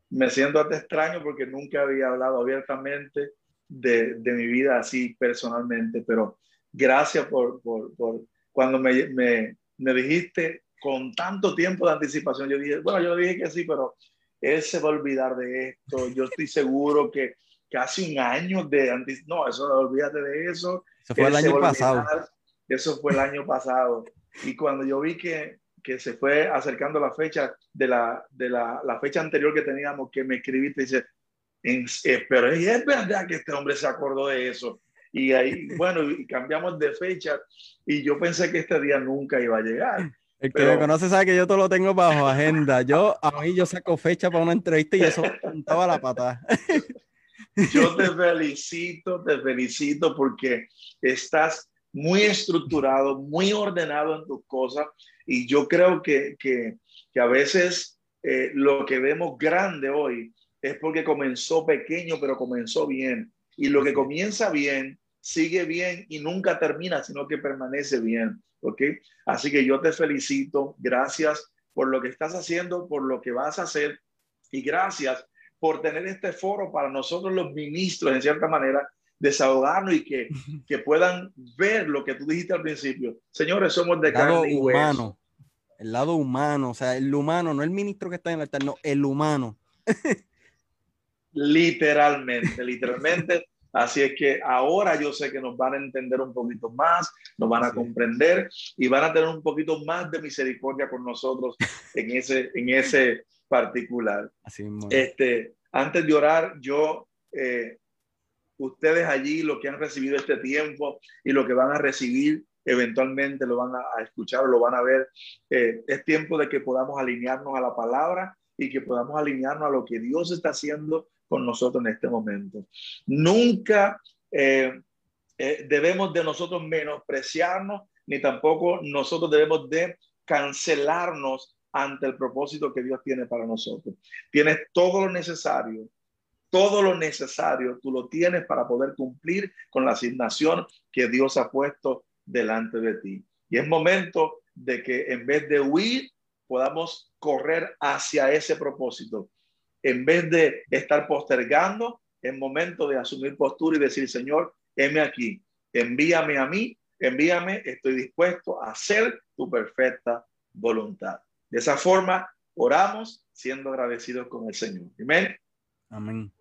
me siento hasta extraño porque nunca había hablado abiertamente de, de mi vida así personalmente, pero gracias por, por, por cuando me, me, me, dijiste con tanto tiempo de anticipación, yo dije, bueno, yo dije que sí, pero él se va a olvidar de esto, yo estoy seguro que casi un año de anticipación, no, eso, olvídate de eso. Eso fue el año pasado. Eso fue el año pasado. Y cuando yo vi que, que se fue acercando la fecha de la, de la, la fecha anterior que teníamos, que me escribiste, dice, eh, pero es verdad que este hombre se acordó de eso. Y ahí, bueno, y cambiamos de fecha y yo pensé que este día nunca iba a llegar. El que me conoce sabe que yo todo lo tengo bajo agenda. Yo, a mí, yo saco fecha para una entrevista y eso contaba la patada. Yo te felicito, te felicito porque estás muy estructurado, muy ordenado en tus cosas y yo creo que, que, que a veces eh, lo que vemos grande hoy es porque comenzó pequeño, pero comenzó bien. Y lo que comienza bien, sigue bien y nunca termina, sino que permanece bien. ¿Ok? Así que yo te felicito. Gracias por lo que estás haciendo, por lo que vas a hacer. Y gracias por tener este foro para nosotros los ministros, en cierta manera, desahogarnos y que, que puedan ver lo que tú dijiste al principio. Señores, somos de carne y humano. El lado humano, o sea, el humano, no el ministro que está en el altar, no, el humano. literalmente, literalmente. Así es que ahora yo sé que nos van a entender un poquito más, nos van a comprender y van a tener un poquito más de misericordia con nosotros en ese, en ese particular. Así este, antes de orar, yo, eh, ustedes allí, lo que han recibido este tiempo y lo que van a recibir eventualmente, lo van a, escuchar o lo van a ver, eh, es tiempo de que podamos alinearnos a la palabra y que podamos alinearnos a lo que Dios está haciendo con nosotros en este momento. Nunca eh, eh, debemos de nosotros menospreciarnos, ni tampoco nosotros debemos de cancelarnos ante el propósito que Dios tiene para nosotros. Tienes todo lo necesario, todo lo necesario, tú lo tienes para poder cumplir con la asignación que Dios ha puesto delante de ti. Y es momento de que en vez de huir, podamos correr hacia ese propósito en vez de estar postergando, es momento de asumir postura y decir, Señor, heme aquí, envíame a mí, envíame, estoy dispuesto a hacer tu perfecta voluntad. De esa forma, oramos siendo agradecidos con el Señor. Amén. Amén.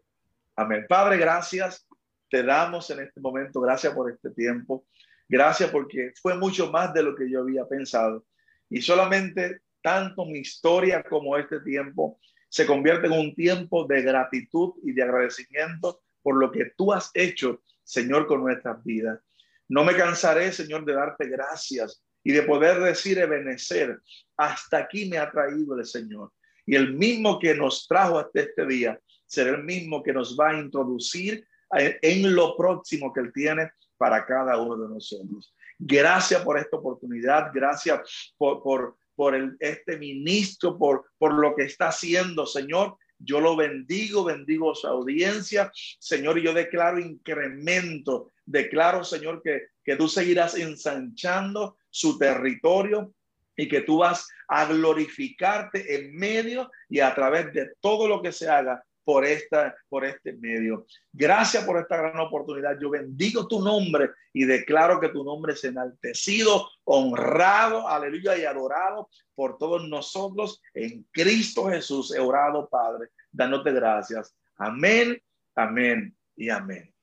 Amén. Padre, gracias. Te damos en este momento, gracias por este tiempo. Gracias porque fue mucho más de lo que yo había pensado. Y solamente tanto mi historia como este tiempo se convierte en un tiempo de gratitud y de agradecimiento por lo que tú has hecho, Señor, con nuestras vidas. No me cansaré, Señor, de darte gracias y de poder decir, Ebenecer, hasta aquí me ha traído el Señor. Y el mismo que nos trajo hasta este día será el mismo que nos va a introducir en lo próximo que Él tiene para cada uno de nosotros. Gracias por esta oportunidad, gracias por, por, por el, este ministro, por, por lo que está haciendo, Señor. Yo lo bendigo, bendigo su audiencia, Señor, y yo declaro incremento, declaro, Señor, que, que tú seguirás ensanchando su territorio y que tú vas a glorificarte en medio y a través de todo lo que se haga por, esta, por este medio. Gracias por esta gran oportunidad. Yo bendigo tu nombre y declaro que tu nombre es enaltecido, honrado, aleluya, y adorado por todos nosotros en Cristo Jesús. He orado, Padre, dándote gracias. Amén, amén y amén.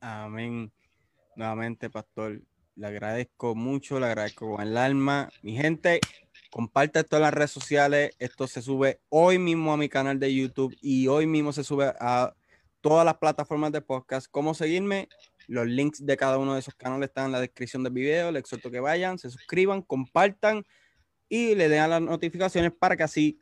Amén. Nuevamente, pastor, le agradezco mucho, le agradezco con el alma. Mi gente, Comparte esto en las redes sociales. Esto se sube hoy mismo a mi canal de YouTube y hoy mismo se sube a todas las plataformas de podcast. ¿Cómo seguirme? Los links de cada uno de esos canales están en la descripción del video. Les exhorto que vayan, se suscriban, compartan y le den las notificaciones para que así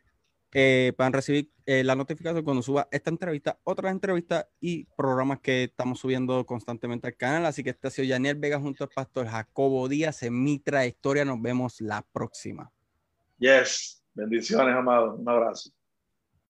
eh, puedan recibir eh, la notificación cuando suba esta entrevista, otras entrevistas y programas que estamos subiendo constantemente al canal. Así que este ha sido Daniel Vega junto al pastor Jacobo Díaz en mi trayectoria. Nos vemos la próxima. Yes. Bendiciones, amado. Un abrazo.